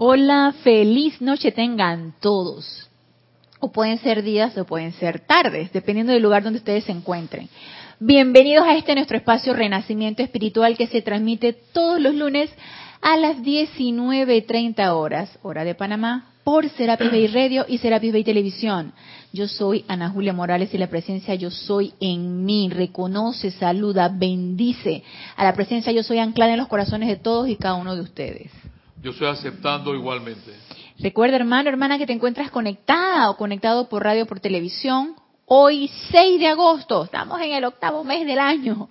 Hola, feliz noche tengan todos. O pueden ser días o pueden ser tardes, dependiendo del lugar donde ustedes se encuentren. Bienvenidos a este nuestro espacio Renacimiento Espiritual que se transmite todos los lunes a las 19.30 horas, hora de Panamá, por Serapis Bay Radio y Serapis Bay Televisión. Yo soy Ana Julia Morales y la presencia Yo Soy en mí reconoce, saluda, bendice a la presencia Yo Soy anclada en los corazones de todos y cada uno de ustedes. Yo estoy aceptando igualmente. Recuerda, hermano, hermana, que te encuentras conectada o conectado por radio por televisión. Hoy, 6 de agosto, estamos en el octavo mes del año.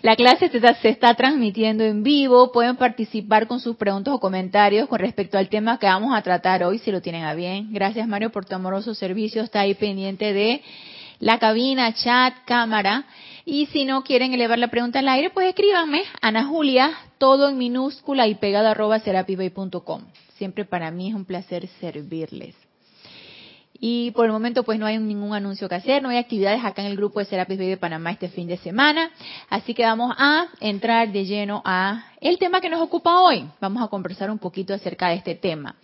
La clase se está, se está, transmitiendo en vivo. Pueden participar con sus preguntas o comentarios con respecto al tema que vamos a tratar hoy, si lo tienen a bien. Gracias, Mario, por tu amoroso servicio. Está ahí pendiente de la cabina, chat, cámara. Y si no quieren elevar la pregunta al aire, pues escríbanme, Ana Julia, todo en minúscula y pegado arroba serapibay.com. Siempre para mí es un placer servirles. Y por el momento pues no hay ningún anuncio que hacer, no hay actividades acá en el grupo de Serapis Bay de Panamá este fin de semana, así que vamos a entrar de lleno a el tema que nos ocupa hoy. Vamos a conversar un poquito acerca de este tema.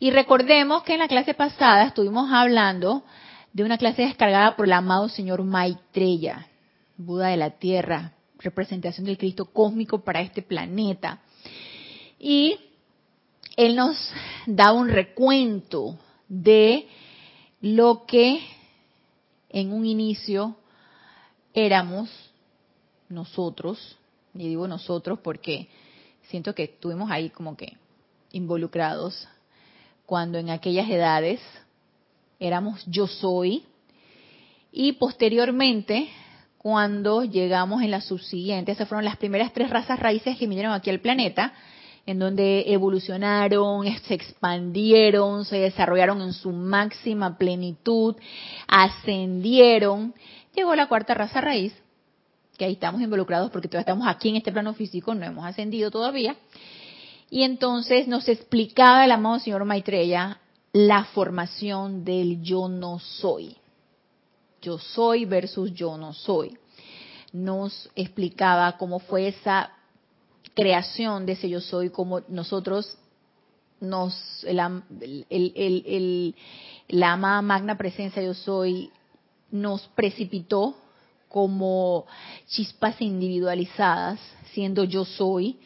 Y recordemos que en la clase pasada estuvimos hablando de una clase descargada por el amado señor Maitreya, Buda de la Tierra, representación del Cristo cósmico para este planeta. Y él nos da un recuento de lo que en un inicio éramos nosotros, y digo nosotros porque siento que estuvimos ahí como que involucrados, cuando en aquellas edades éramos yo soy, y posteriormente cuando llegamos en la subsiguiente, esas fueron las primeras tres razas raíces que vinieron aquí al planeta, en donde evolucionaron, se expandieron, se desarrollaron en su máxima plenitud, ascendieron. Llegó la cuarta raza raíz, que ahí estamos involucrados porque todavía estamos aquí en este plano físico, no hemos ascendido todavía. Y entonces nos explicaba el amado señor Maitreya la formación del yo no soy yo soy versus yo no soy. Nos explicaba cómo fue esa creación de ese yo soy, cómo nosotros nos, la, el, la amada magna presencia yo soy nos precipitó como chispas individualizadas, siendo yo soy,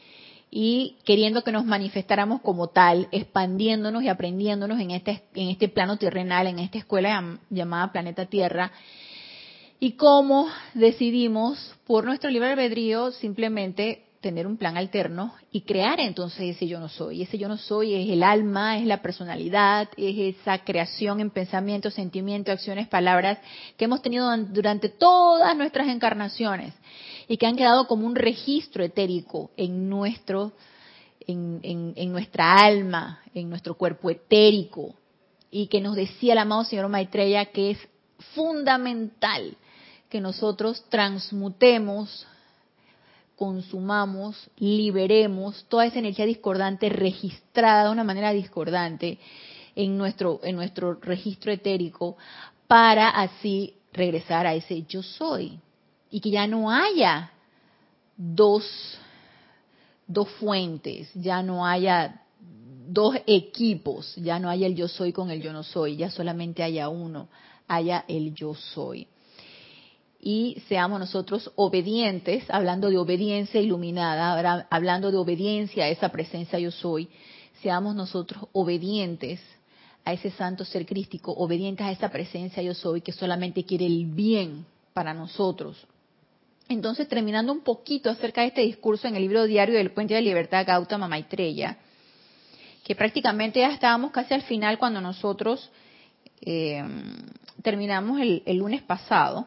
y queriendo que nos manifestáramos como tal, expandiéndonos y aprendiéndonos en este, este plano terrenal, en esta escuela llamada Planeta Tierra, y cómo decidimos, por nuestro libre albedrío, simplemente tener un plan alterno y crear entonces ese yo no soy. Ese yo no soy es el alma, es la personalidad, es esa creación en pensamientos, sentimientos, acciones, palabras que hemos tenido durante todas nuestras encarnaciones y que han quedado como un registro etérico en nuestro, en, nuestra alma, en nuestro cuerpo etérico, y que nos decía el amado señor Maitreya que es fundamental que nosotros transmutemos, consumamos, liberemos toda esa energía discordante registrada de una manera discordante en nuestro, en nuestro registro etérico para así regresar a ese yo soy, y que ya no haya dos, dos fuentes, ya no haya dos equipos, ya no haya el yo soy con el yo no soy, ya solamente haya uno, haya el yo soy. Y seamos nosotros obedientes, hablando de obediencia iluminada, hablando de obediencia a esa presencia yo soy, seamos nosotros obedientes a ese santo ser crístico, obedientes a esa presencia yo soy que solamente quiere el bien para nosotros, entonces, terminando un poquito acerca de este discurso en el libro diario del Puente de Libertad Gautama Maitreya, que prácticamente ya estábamos casi al final cuando nosotros eh, terminamos el, el lunes pasado,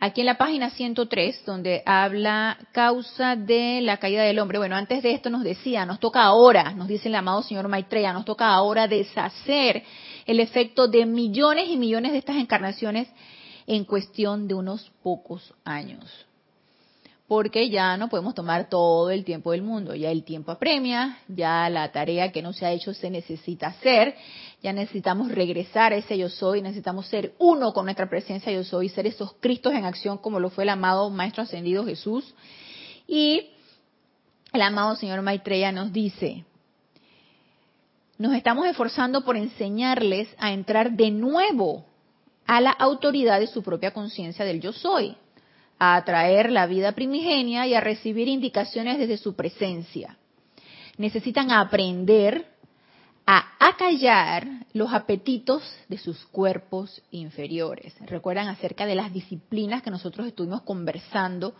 aquí en la página 103, donde habla causa de la caída del hombre. Bueno, antes de esto nos decía, nos toca ahora, nos dice el amado señor Maitreya, nos toca ahora deshacer el efecto de millones y millones de estas encarnaciones en cuestión de unos pocos años. Porque ya no podemos tomar todo el tiempo del mundo, ya el tiempo apremia, ya la tarea que no se ha hecho se necesita hacer, ya necesitamos regresar a ese yo soy, necesitamos ser uno con nuestra presencia yo soy, ser esos Cristos en acción como lo fue el amado Maestro Ascendido Jesús. Y el amado Señor Maitreya nos dice, nos estamos esforzando por enseñarles a entrar de nuevo a la autoridad de su propia conciencia del yo soy, a atraer la vida primigenia y a recibir indicaciones desde su presencia. Necesitan aprender a acallar los apetitos de sus cuerpos inferiores. Recuerdan acerca de las disciplinas que nosotros estuvimos conversando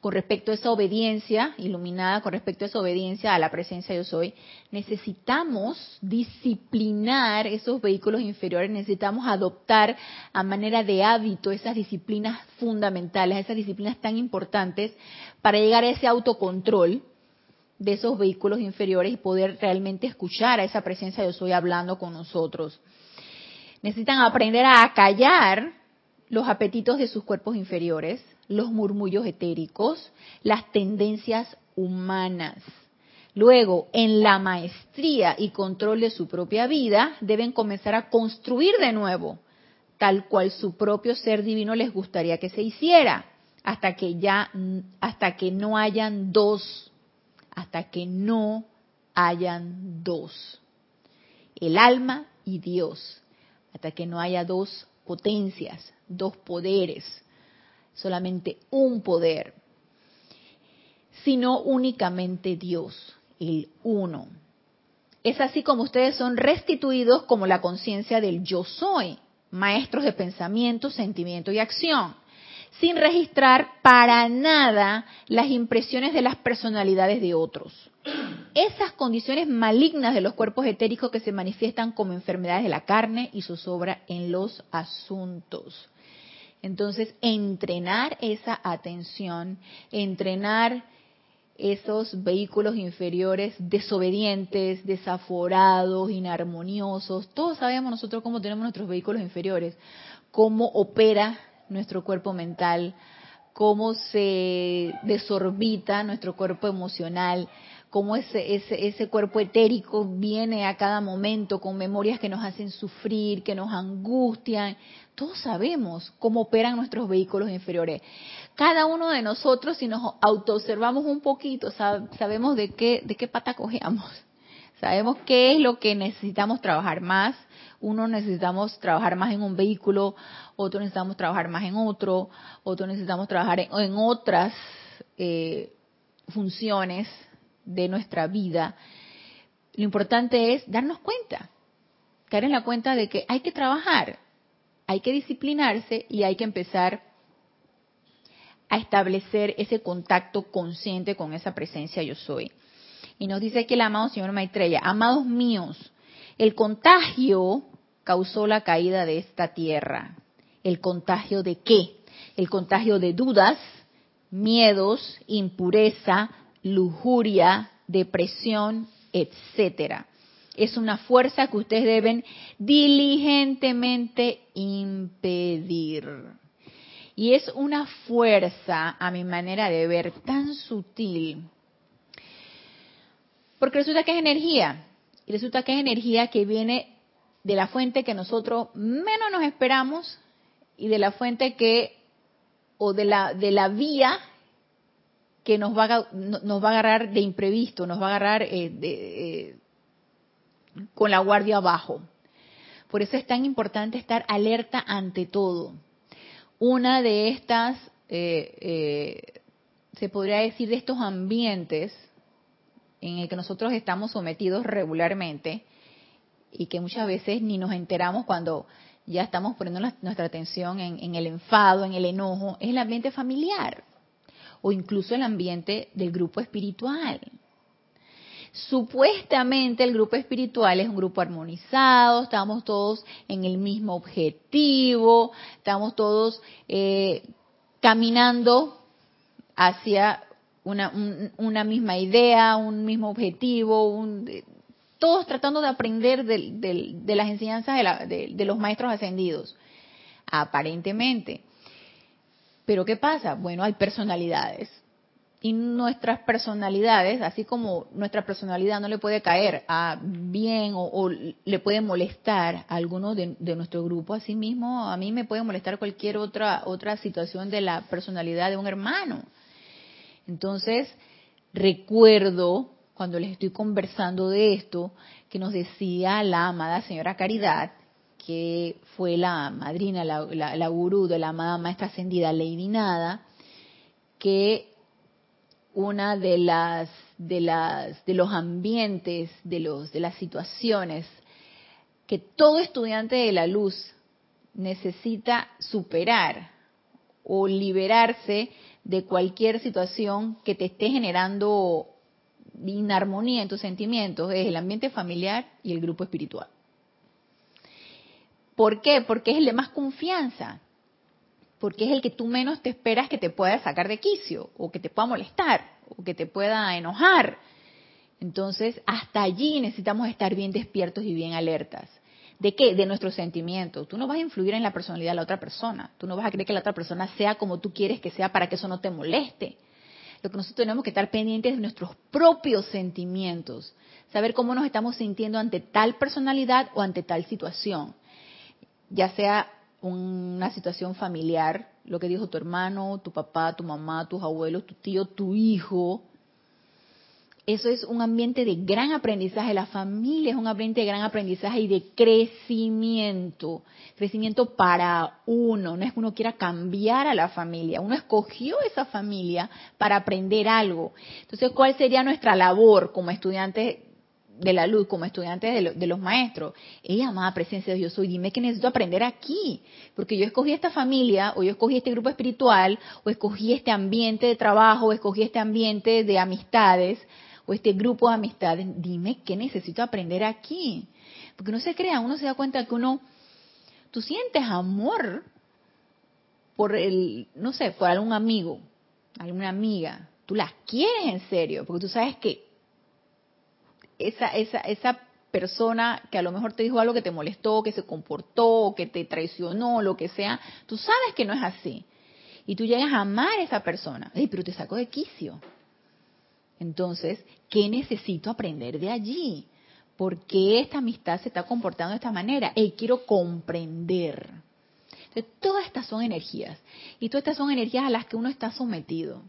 con respecto a esa obediencia iluminada, con respecto a esa obediencia a la presencia yo soy. Necesitamos disciplinar esos vehículos inferiores, necesitamos adoptar a manera de hábito esas disciplinas fundamentales, esas disciplinas tan importantes para llegar a ese autocontrol de esos vehículos inferiores y poder realmente escuchar a esa presencia yo soy hablando con nosotros. Necesitan aprender a acallar los apetitos de sus cuerpos inferiores, los murmullos etéricos, las tendencias humanas. Luego, en la maestría y control de su propia vida, deben comenzar a construir de nuevo, tal cual su propio ser divino les gustaría que se hiciera, hasta que ya hasta que no hayan dos hasta que no hayan dos. El alma y Dios, hasta que no haya dos potencias, dos poderes, solamente un poder, sino únicamente Dios, el uno. Es así como ustedes son restituidos como la conciencia del yo soy, maestros de pensamiento, sentimiento y acción sin registrar para nada las impresiones de las personalidades de otros. Esas condiciones malignas de los cuerpos etéricos que se manifiestan como enfermedades de la carne y zozobra en los asuntos. Entonces, entrenar esa atención, entrenar esos vehículos inferiores desobedientes, desaforados, inarmoniosos. Todos sabemos nosotros cómo tenemos nuestros vehículos inferiores, cómo opera nuestro cuerpo mental, cómo se desorbita nuestro cuerpo emocional, cómo ese, ese, ese cuerpo etérico viene a cada momento con memorias que nos hacen sufrir, que nos angustian. Todos sabemos cómo operan nuestros vehículos inferiores. Cada uno de nosotros, si nos autoobservamos un poquito, sabemos de qué, de qué pata cojeamos. Sabemos qué es lo que necesitamos trabajar más, uno necesitamos trabajar más en un vehículo, otro necesitamos trabajar más en otro, otro necesitamos trabajar en, otras eh, funciones de nuestra vida. Lo importante es darnos cuenta, caer en la cuenta de que hay que trabajar, hay que disciplinarse y hay que empezar a establecer ese contacto consciente con esa presencia yo soy. Y nos dice aquí el amado señor Maitreya, amados míos, el contagio causó la caída de esta tierra. ¿El contagio de qué? El contagio de dudas, miedos, impureza, lujuria, depresión, etcétera. Es una fuerza que ustedes deben diligentemente impedir. Y es una fuerza, a mi manera de ver, tan sutil. Porque resulta que es energía. Y resulta que es energía que viene de la fuente que nosotros menos nos esperamos y de la fuente que, o de la, de la vía que nos va, a, nos va a agarrar de imprevisto, nos va a agarrar eh, eh, con la guardia abajo. Por eso es tan importante estar alerta ante todo. Una de estas, eh, se podría decir, de estos ambientes en el que nosotros estamos sometidos regularmente, y que muchas veces ni nos enteramos cuando ya estamos poniendo nuestra atención en, el enfado, en el enojo, es el ambiente familiar o incluso el ambiente del grupo espiritual. Supuestamente el grupo espiritual es un grupo armonizado, estamos todos en el mismo objetivo, estamos todos eh, caminando hacia una, misma idea, un mismo objetivo, un, todos tratando de aprender de, las enseñanzas de, los maestros ascendidos, aparentemente. Pero ¿qué pasa? Bueno, hay personalidades. Y nuestras personalidades, así como nuestra personalidad no le puede caer a bien o, le puede molestar a alguno de, nuestro grupo, así mismo a mí me puede molestar cualquier otra, otra situación de la personalidad de un hermano. Entonces, recuerdo cuando les estoy conversando de esto, que nos decía la amada señora Caridad, que fue la madrina, la, la, gurú de la maestra ascendida Lady Nada, que una de las de las de los ambientes, de los de las situaciones que todo estudiante de la luz necesita superar o liberarse de cualquier situación que te esté generando inarmonía en tus sentimientos es el ambiente familiar y el grupo espiritual. ¿Por qué? Porque es el de más confianza. Porque es el que tú menos te esperas que te pueda sacar de quicio, o que te pueda molestar, o que te pueda enojar. Entonces, hasta allí necesitamos estar bien despiertos y bien alertas. ¿De qué? De nuestros sentimientos. Tú no vas a influir en la personalidad de la otra persona. Tú no vas a creer que la otra persona sea como tú quieres que sea para que eso no te moleste. Lo que nosotros tenemos que estar pendientes de nuestros propios sentimientos. Saber cómo nos estamos sintiendo ante tal personalidad o ante tal situación. Ya sea una situación familiar, lo que dijo tu hermano, tu papá, tu mamá, tus abuelos, tu tío, tu hijo, eso es un ambiente de gran aprendizaje. La familia es un ambiente de gran aprendizaje y de crecimiento. Crecimiento para uno. No es que uno quiera cambiar a la familia. Uno escogió esa familia para aprender algo. Entonces, ¿cuál sería nuestra labor como estudiantes de la luz, como estudiantes de, los maestros? Ella, amada presencia de Dios, soy, dime que necesito aprender aquí. Porque yo escogí esta familia, o yo escogí este grupo espiritual, o escogí este ambiente de trabajo, o escogí este ambiente de amistades o este grupo de amistades, dime qué necesito aprender aquí. Porque no se crea, uno se da cuenta que uno, tú sientes amor por el, no sé, por algún amigo, alguna amiga, tú las quieres en serio, porque tú sabes que esa, esa, esa persona que a lo mejor te dijo algo que te molestó, que se comportó, que te traicionó, lo que sea, tú sabes que no es así. Y tú llegas a amar a esa persona. pero te sacó de quicio. Entonces, ¿qué necesito aprender de allí? ¿Por qué esta amistad se está comportando de esta manera? Y quiero comprender. Entonces, todas estas son energías. Y todas estas son energías a las que uno está sometido.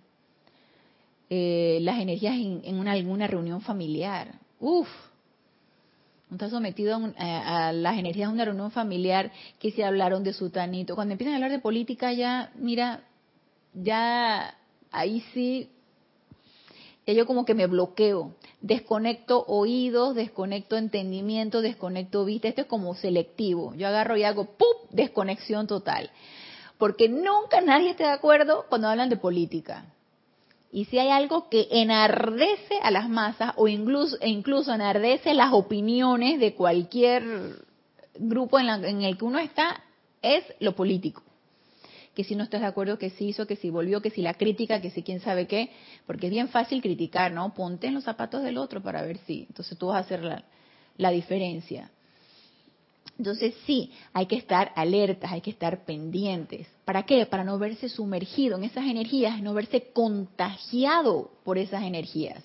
Eh, las energías en, una, alguna reunión familiar. Uf, está sometido a, a, las energías de una reunión familiar que se hablaron de su tanito. Cuando empiezan a hablar de política ya, mira, ya ahí sí ya yo como que me bloqueo, desconecto oídos, desconecto entendimiento, desconecto vista, esto es como selectivo, yo agarro y hago ¡pum! desconexión total, porque nunca nadie está de acuerdo cuando hablan de política. Y si hay algo que enardece a las masas o incluso, e incluso enardece las opiniones de cualquier grupo en el que uno está, es lo político que si no estás de acuerdo, que si hizo, que si volvió, que si la crítica, que si quién sabe qué, porque es bien fácil criticar, ¿no? Ponte en los zapatos del otro para ver si, entonces tú vas a hacer la, la diferencia. Entonces sí, hay que estar alertas, hay que estar pendientes. ¿Para qué? Para no verse sumergido en esas energías, no verse contagiado por esas energías.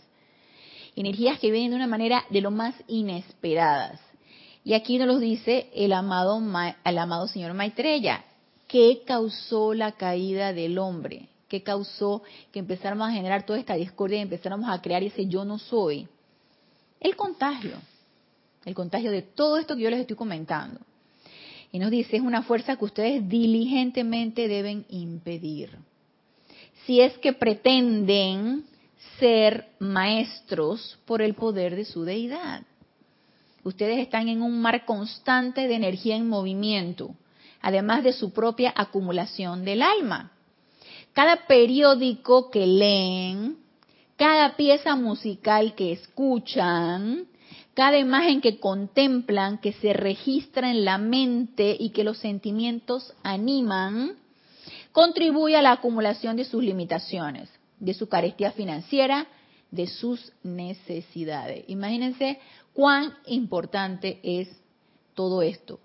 Energías que vienen de una manera de lo más inesperadas. Y aquí nos lo dice el amado, el amado señor Maitreya. ¿Qué causó la caída del hombre? ¿Qué causó que empezáramos a generar toda esta discordia y empezáramos a crear ese yo no soy? El contagio. El contagio de todo esto que yo les estoy comentando. Y nos dice, es una fuerza que ustedes diligentemente deben impedir. Si es que pretenden ser maestros por el poder de su deidad. Ustedes están en un mar constante de energía en movimiento además de su propia acumulación del alma. Cada periódico que leen, cada pieza musical que escuchan, cada imagen que contemplan, que se registra en la mente y que los sentimientos animan, contribuye a la acumulación de sus limitaciones, de su carestía financiera, de sus necesidades. Imagínense cuán importante es todo esto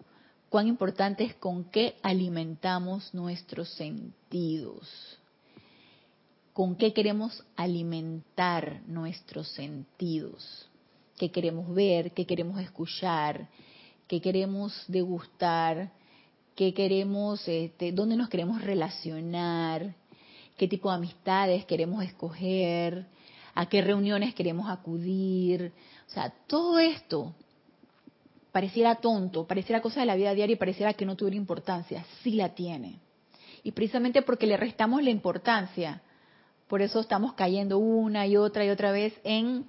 cuán importante es con qué alimentamos nuestros sentidos. ¿Con qué queremos alimentar nuestros sentidos? ¿Qué queremos ver? ¿Qué queremos escuchar? ¿Qué queremos degustar? ¿Qué queremos, este, dónde nos queremos relacionar? ¿Qué tipo de amistades queremos escoger? a qué reuniones queremos acudir. O sea, todo esto pareciera tonto, pareciera cosa de la vida diaria y pareciera que no tuviera importancia. Sí la tiene. Y precisamente porque le restamos la importancia, por eso estamos cayendo una y otra y otra vez en,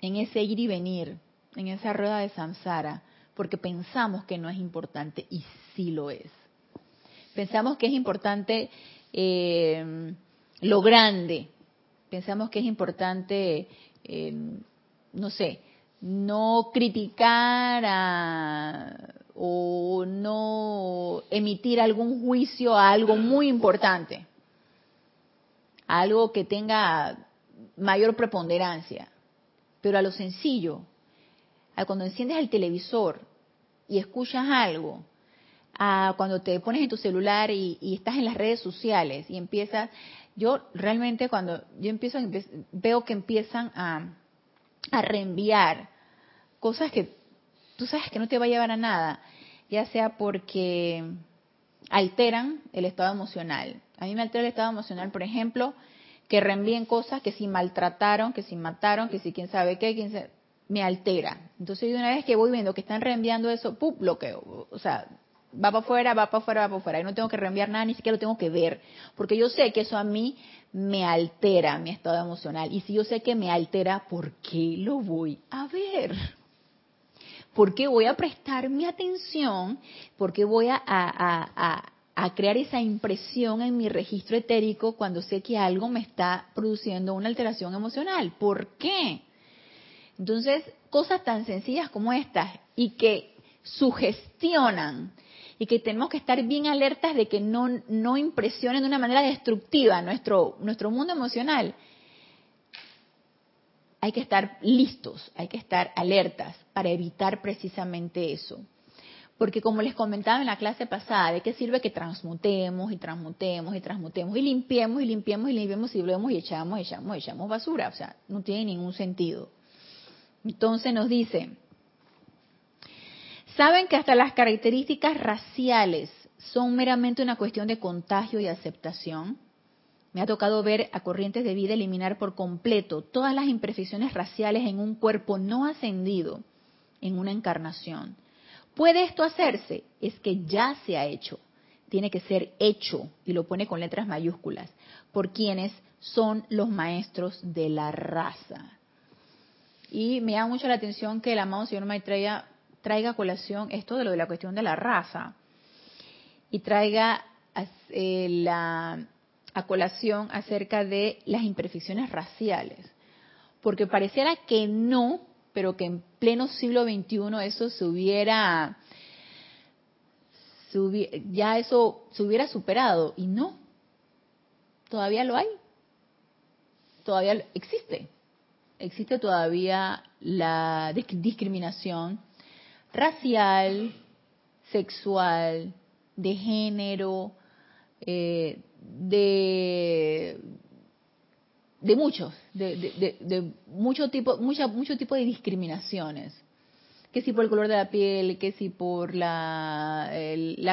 en ese ir y venir, en esa rueda de samsara, porque pensamos que no es importante y sí lo es. Pensamos que es importante eh, lo grande, pensamos que es importante, eh, no sé, no criticar o no emitir algún juicio a algo muy importante, a algo que tenga mayor preponderancia, pero a lo sencillo, a cuando enciendes el televisor y escuchas algo, a cuando te pones en tu celular y, estás en las redes sociales y empiezas, yo realmente cuando yo empiezo, veo que empiezan a, a reenviar cosas que tú sabes que no te va a llevar a nada, ya sea porque alteran el estado emocional. A mí me altera el estado emocional, por ejemplo, que reenvíen cosas que si maltrataron, que si mataron, que si quién sabe qué, quién se, me altera. Entonces, una vez que voy viendo que están reenviando eso, ¡pum! bloqueo. O sea, va para afuera, va para afuera, va para afuera. Y no tengo que reenviar nada, ni siquiera lo tengo que ver. Porque yo sé que eso a mí me altera mi estado emocional. Y si yo sé que me altera, ¿por qué lo voy a ver? ¿Por qué voy a prestar mi atención? ¿Por qué voy a, a crear esa impresión en mi registro etérico cuando sé que algo me está produciendo una alteración emocional? ¿Por qué? Entonces, cosas tan sencillas como estas y que sugestionan y que tenemos que estar bien alertas de que no, no impresionen de una manera destructiva nuestro, nuestro mundo emocional. Hay que estar listos, hay que estar alertas para evitar precisamente eso. Porque como les comentaba en la clase pasada, ¿de qué sirve que transmutemos y transmutemos y transmutemos y limpiemos y limpiemos y limpiemos y volvemos y echamos, echamos, echamos basura? O sea, no tiene ningún sentido. Entonces nos dice, Saben que hasta las características raciales son meramente una cuestión de contagio y aceptación. Me ha tocado ver a corrientes de vida eliminar por completo todas las imperfecciones raciales en un cuerpo no ascendido en una encarnación. ¿Puede esto hacerse? Es que ya se ha hecho. Tiene que ser hecho, y lo pone con letras mayúsculas, por quienes son los maestros de la raza. Y me llama mucho la atención que el amado señor Maitreya traiga a colación esto de lo de la cuestión de la raza y traiga eh, la, a colación acerca de las imperfecciones raciales. Porque pareciera que no, pero que en pleno siglo XXI eso se hubiera, ya eso se hubiera superado. Y no, todavía lo hay. Todavía existe. Existe todavía la discriminación racial, sexual, de género, eh, de, de muchos, de, de, de mucho tipo, mucha, mucho tipo de discriminaciones. Que si por el color de la piel, que si por la,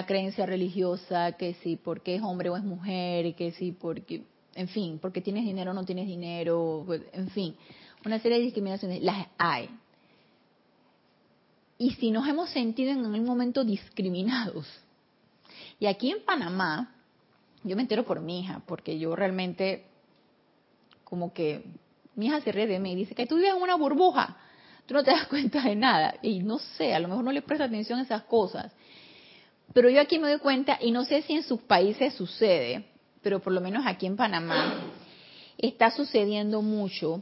creencia religiosa, que si porque es hombre o es mujer, que si porque, en fin, porque tienes dinero o no tienes dinero, en fin, una serie de discriminaciones, las hay y si nos hemos sentido en algún momento discriminados. Y aquí en Panamá, yo me entero por mi hija, porque yo realmente, como que, mi hija se ríe de mí y dice que tú vives en una burbuja, tú no te das cuenta de nada. Y no sé, a lo mejor no le presta atención a esas cosas. Pero yo aquí me doy cuenta, y no sé si en sus países sucede, pero por lo menos aquí en Panamá, está sucediendo mucho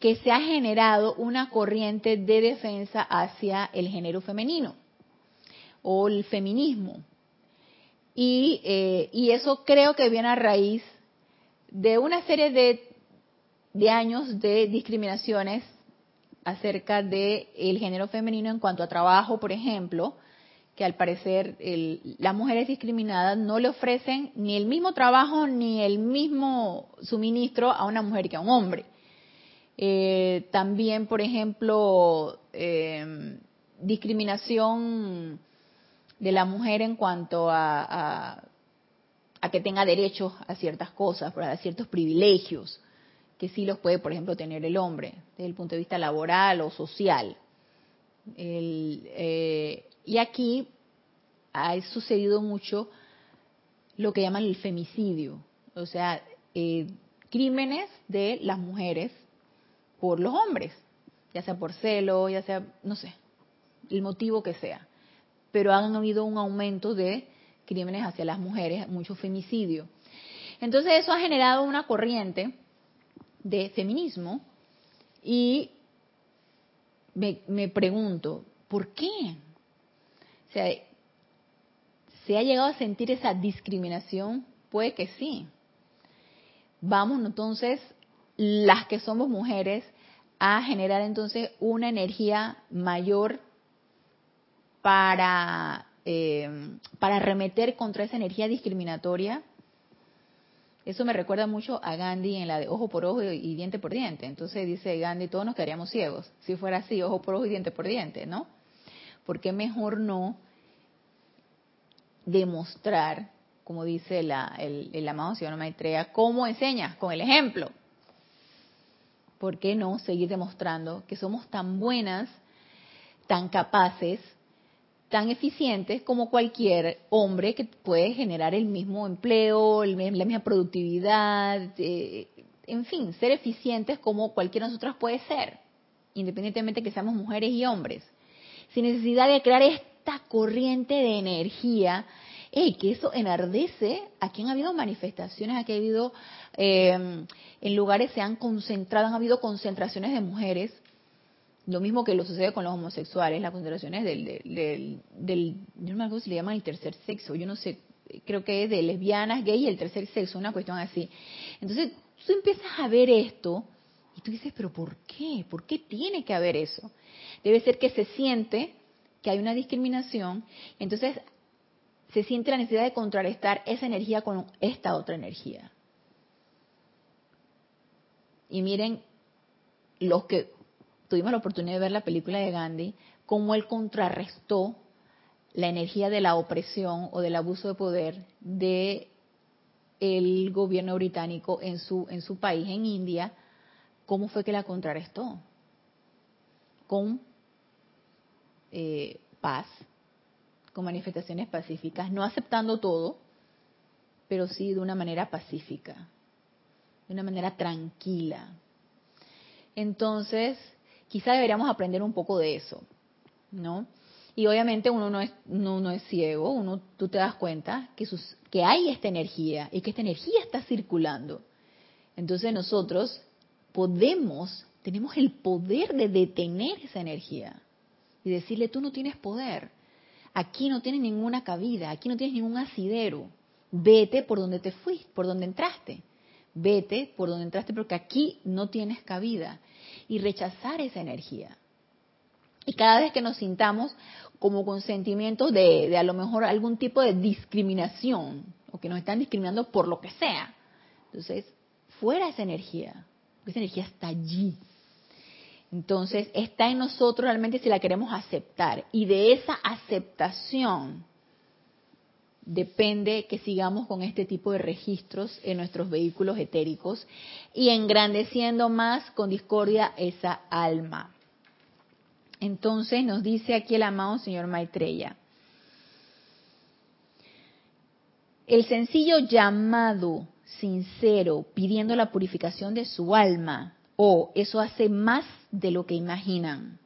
que se ha generado una corriente de defensa hacia el género femenino o el feminismo. Y, eh, y eso creo que viene a raíz de una serie de, de años de discriminaciones acerca del el género femenino en cuanto a trabajo, por ejemplo, que al parecer el, las mujeres discriminadas no le ofrecen ni el mismo trabajo ni el mismo suministro a una mujer que a un hombre. Eh, también, por ejemplo, eh, discriminación de la mujer en cuanto a, a, que tenga derechos a ciertas cosas, a ciertos privilegios que sí los puede, por ejemplo, tener el hombre, desde el punto de vista laboral o social. Eh, y aquí ha sucedido mucho lo que llaman el femicidio, o sea, eh, crímenes de las mujeres por los hombres, ya sea por celo, ya sea, no sé, el motivo que sea. Pero han habido un aumento de crímenes hacia las mujeres, mucho femicidio. Entonces eso ha generado una corriente de feminismo y me, pregunto, ¿por qué? O sea, ¿se ha llegado a sentir esa discriminación? Puede que sí. Vamos entonces, las que somos mujeres, a generar entonces una energía mayor para, eh, para remeter contra esa energía discriminatoria eso me recuerda mucho a Gandhi en la de ojo por ojo y diente por diente. Entonces dice Gandhi, todos nos quedaríamos ciegos. Si fuera así, ojo por ojo y diente por diente, ¿no? ¿Por qué mejor no demostrar, como dice la, el, el amado señor Maitreya, cómo enseñas? Con el ejemplo. ¿Por qué no seguir demostrando que somos tan buenas, tan capaces, tan eficientes como cualquier hombre que puede generar el mismo empleo, la misma productividad, eh, en fin, ser eficientes como cualquiera de nosotros puede ser, independientemente que seamos mujeres y hombres, sin necesidad de crear esta corriente de energía, y que eso enardece, aquí han habido manifestaciones, aquí ha habido, eh, en lugares se han concentrado, han habido concentraciones de mujeres lo mismo que lo sucede con los homosexuales, las consideraciones del, del, del, yo no me acuerdo si le llaman el tercer sexo, yo no sé, creo que es de lesbianas, gay y el tercer sexo, una cuestión así. Entonces, tú empiezas a ver esto y tú dices, pero ¿por qué? ¿Por qué tiene que haber eso? Debe ser que se siente que hay una discriminación, entonces se siente la necesidad de contrarrestar esa energía con esta otra energía. Y miren, los que tuvimos la oportunidad de ver la película de Gandhi, cómo él contrarrestó la energía de la opresión o del abuso de poder de el gobierno británico en su en su país en India. Cómo fue que la contrarrestó con eh, paz con manifestaciones pacíficas no aceptando todo pero sí de una manera pacífica de una manera tranquila. Entonces quizá deberíamos aprender un poco de eso, ¿no? Y obviamente uno no es, no, es ciego, uno, tú te das cuenta que, sus, que hay esta energía y que esta energía está circulando. Entonces nosotros podemos, tenemos el poder de detener esa energía y decirle, tú no tienes poder, aquí no tienes ninguna cabida, aquí no tienes ningún asidero, vete por donde te fuiste, por donde entraste, vete por donde entraste porque aquí no tienes cabida y rechazar esa energía. Y cada vez que nos sintamos como con sentimientos de, de a lo mejor algún tipo de discriminación, o que nos están discriminando por lo que sea, entonces, fuera esa energía, esa energía está allí. Entonces, está en nosotros realmente si la queremos aceptar. Y de esa aceptación depende que sigamos con este tipo de registros en nuestros vehículos etéricos y engrandeciendo más con discordia esa alma. Entonces nos dice aquí el amado señor Maitreya, el sencillo llamado sincero pidiendo la purificación de su alma, o eso hace más de lo que imaginan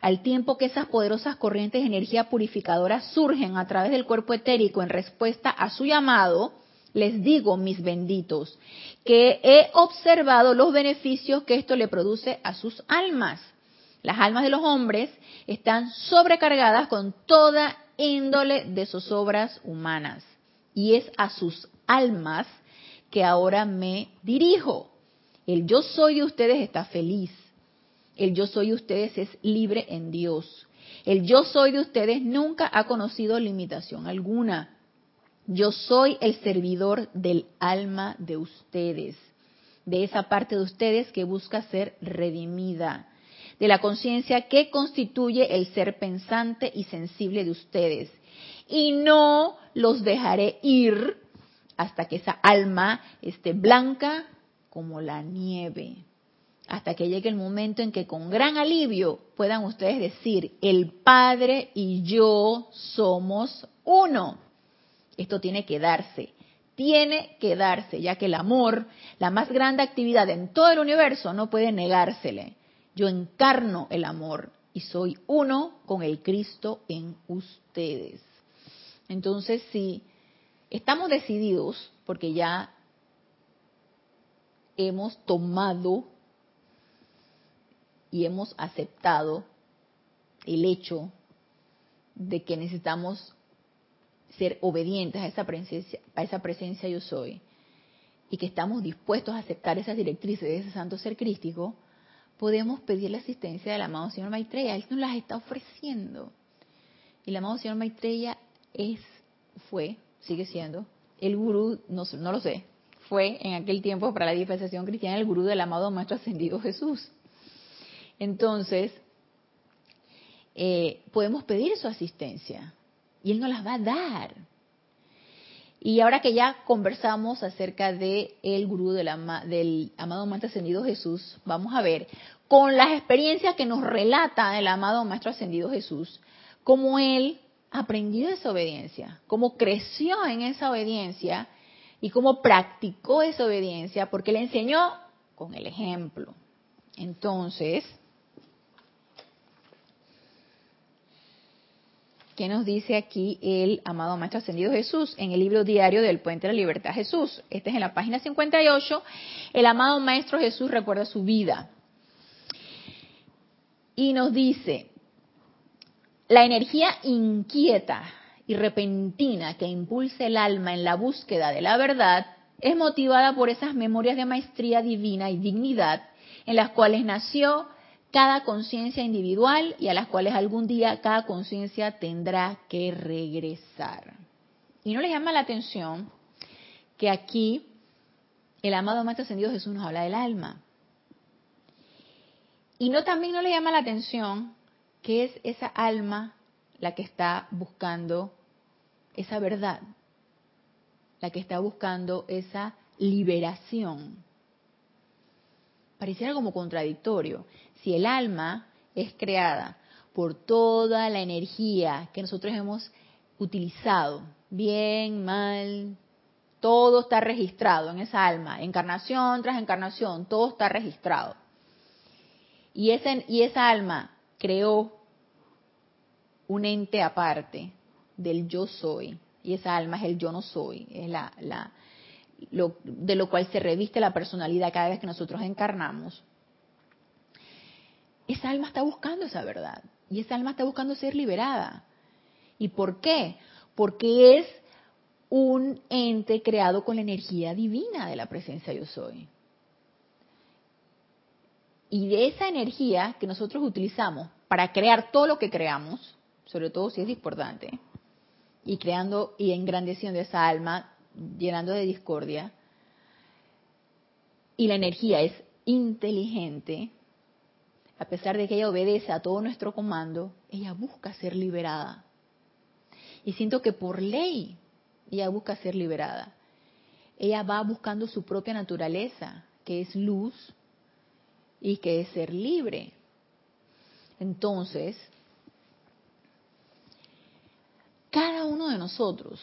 al tiempo que esas poderosas corrientes de energía purificadora surgen a través del cuerpo etérico en respuesta a su llamado, les digo, mis benditos, que he observado los beneficios que esto le produce a sus almas. Las almas de los hombres están sobrecargadas con toda índole de zozobras humanas. Y es a sus almas que ahora me dirijo. El yo soy de ustedes está feliz el yo soy de ustedes es libre en Dios. El yo soy de ustedes nunca ha conocido limitación alguna. Yo soy el servidor del alma de ustedes, de esa parte de ustedes que busca ser redimida, de la conciencia que constituye el ser pensante y sensible de ustedes. Y no los dejaré ir hasta que esa alma esté blanca, como la nieve, hasta que llegue el momento en que con gran alivio puedan ustedes decir, el Padre y yo somos uno. Esto tiene que darse, tiene que darse, ya que el amor, la más grande actividad en todo el universo, no puede negársele. Yo encarno el amor y soy uno con el Cristo en ustedes. Entonces, si estamos decididos, porque ya hemos tomado y hemos aceptado el hecho de que necesitamos ser obedientes a esa presencia, a esa presencia yo soy, y que estamos dispuestos a aceptar esas directrices de ese santo ser crístico, podemos pedir la asistencia del amado Señor Maitreya. Él nos las está ofreciendo. Y el amado Señor Maitreya es, fue, sigue siendo, el gurú, no, no lo sé, fue en aquel tiempo para la dispensación cristiana el gurú del amado Maestro Ascendido Jesús. Entonces, eh, podemos pedir su asistencia y Él nos las va a dar. Y ahora que ya conversamos acerca de gurú del, del amado Maestro Ascendido Jesús, vamos a ver con las experiencias que nos relata el amado Maestro Ascendido Jesús, cómo Él aprendió esa obediencia, cómo creció en esa obediencia y cómo practicó esa obediencia, porque le enseñó con el ejemplo. Entonces, ¿Qué nos dice aquí el amado Maestro Ascendido Jesús en el libro diario del Puente de la Libertad Jesús? Este es en la página 58. El amado Maestro Jesús recuerda su vida. Y nos dice, la energía inquieta y repentina que impulsa el alma en la búsqueda de la verdad es motivada por esas memorias de maestría divina y dignidad en las cuales nació cada conciencia individual y a las cuales algún día cada conciencia tendrá que regresar. Y no les llama la atención que aquí el amado Maestro Ascendido Jesús nos habla del alma. Y no también no le llama la atención que es esa alma la que está buscando esa verdad, la que está buscando esa liberación. Pareciera como contradictorio si el alma es creada por toda la energía que nosotros hemos utilizado, bien, mal, todo está registrado en esa alma, encarnación tras encarnación, todo está registrado. Y, ese, y esa alma creó un ente aparte del yo soy, y esa alma es el yo no soy, es la, la, lo, de lo cual se reviste la personalidad cada vez que nosotros encarnamos esa alma está buscando esa verdad y esa alma está buscando ser liberada. ¿Y por qué? Porque es un ente creado con la energía divina de la presencia yo soy. Y de esa energía que nosotros utilizamos para crear todo lo que creamos, sobre todo si es discordante, y creando y engrandeciendo esa alma, llenando de discordia, y la energía es inteligente, a pesar de que ella obedece a todo nuestro comando, ella busca ser liberada. Y siento que por ley ella busca ser liberada. Ella va buscando su propia naturaleza, que es luz y que es ser libre. Entonces, cada uno de nosotros,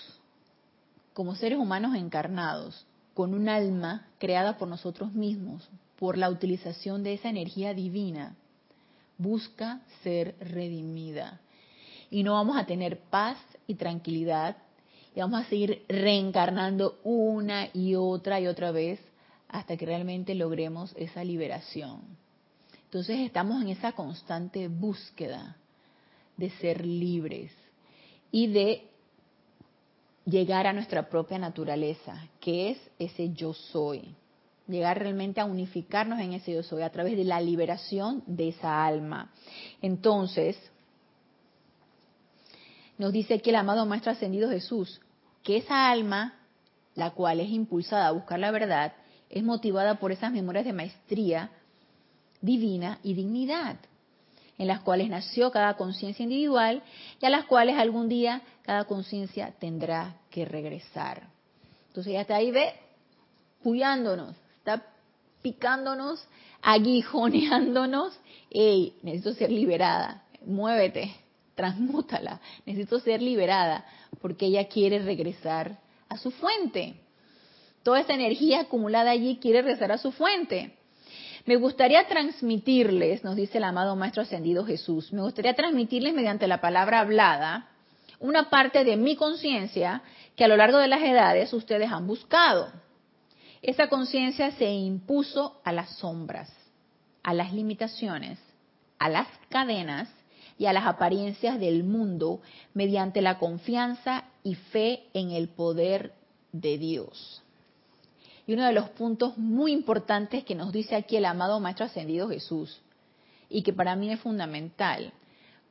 como seres humanos encarnados, con un alma creada por nosotros mismos, por la utilización de esa energía divina, busca ser redimida. Y no vamos a tener paz y tranquilidad y vamos a seguir reencarnando una y otra y otra vez hasta que realmente logremos esa liberación. Entonces estamos en esa constante búsqueda de ser libres y de llegar a nuestra propia naturaleza, que es ese yo soy llegar realmente a unificarnos en ese yo soy a través de la liberación de esa alma. Entonces, nos dice aquí el amado Maestro Ascendido Jesús, que esa alma, la cual es impulsada a buscar la verdad, es motivada por esas memorias de maestría divina y dignidad, en las cuales nació cada conciencia individual y a las cuales algún día cada conciencia tendrá que regresar. Entonces ya está ahí ve, puyándonos, está picándonos, aguijoneándonos. ¡Ey! Necesito ser liberada. Muévete, transmútala. Necesito ser liberada porque ella quiere regresar a su fuente. Toda esa energía acumulada allí quiere regresar a su fuente. Me gustaría transmitirles, nos dice el amado Maestro Ascendido Jesús, me gustaría transmitirles mediante la palabra hablada una parte de mi conciencia que a lo largo de las edades ustedes han buscado. Esa conciencia se impuso a las sombras, a las limitaciones, a las cadenas y a las apariencias del mundo mediante la confianza y fe en el poder de Dios. Y uno de los puntos muy importantes que nos dice aquí el amado Maestro Ascendido Jesús, y que para mí es fundamental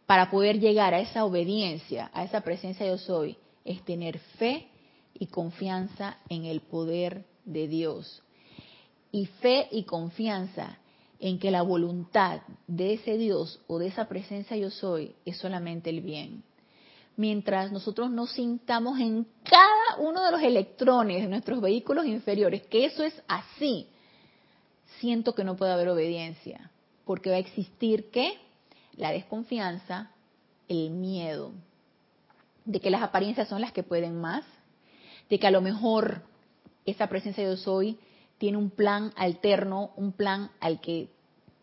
para poder llegar a esa obediencia, a esa presencia yo soy, es tener fe y confianza en el poder de Dios. Y fe y confianza en que la voluntad de ese Dios o de esa presencia yo soy es solamente el bien mientras nosotros no sintamos en cada uno de los electrones de nuestros vehículos inferiores que eso es así, siento que no puede haber obediencia, porque va a existir qué? La desconfianza, el miedo, de que las apariencias son las que pueden más, de que a lo mejor esa presencia yo soy tiene un plan alterno, un plan al que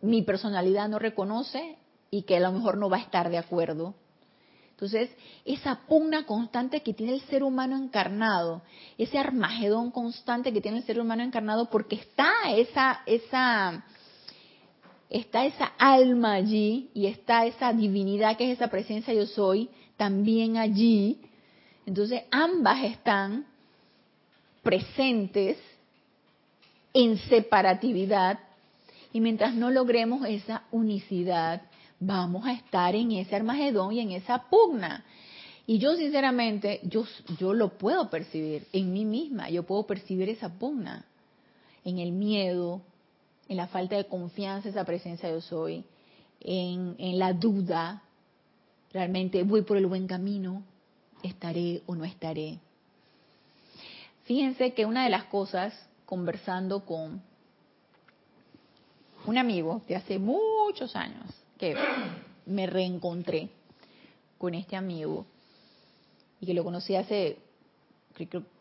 mi personalidad no reconoce y que a lo mejor no va a estar de acuerdo entonces, esa pugna constante que tiene el ser humano encarnado, ese armagedón constante que tiene el ser humano encarnado, porque está esa, esa, está esa alma allí y está esa divinidad que es esa presencia yo soy también allí. Entonces, ambas están presentes en separatividad y mientras no logremos esa unicidad, vamos a estar en ese armagedón y en esa pugna. Y yo sinceramente, yo, yo lo puedo percibir en mí misma, yo puedo percibir esa pugna, en el miedo, en la falta de confianza, esa presencia yo soy, en, en la duda, realmente voy por el buen camino, estaré o no estaré. Fíjense que una de las cosas, conversando con un amigo de hace muchos años, que me reencontré con este amigo y que lo conocí hace,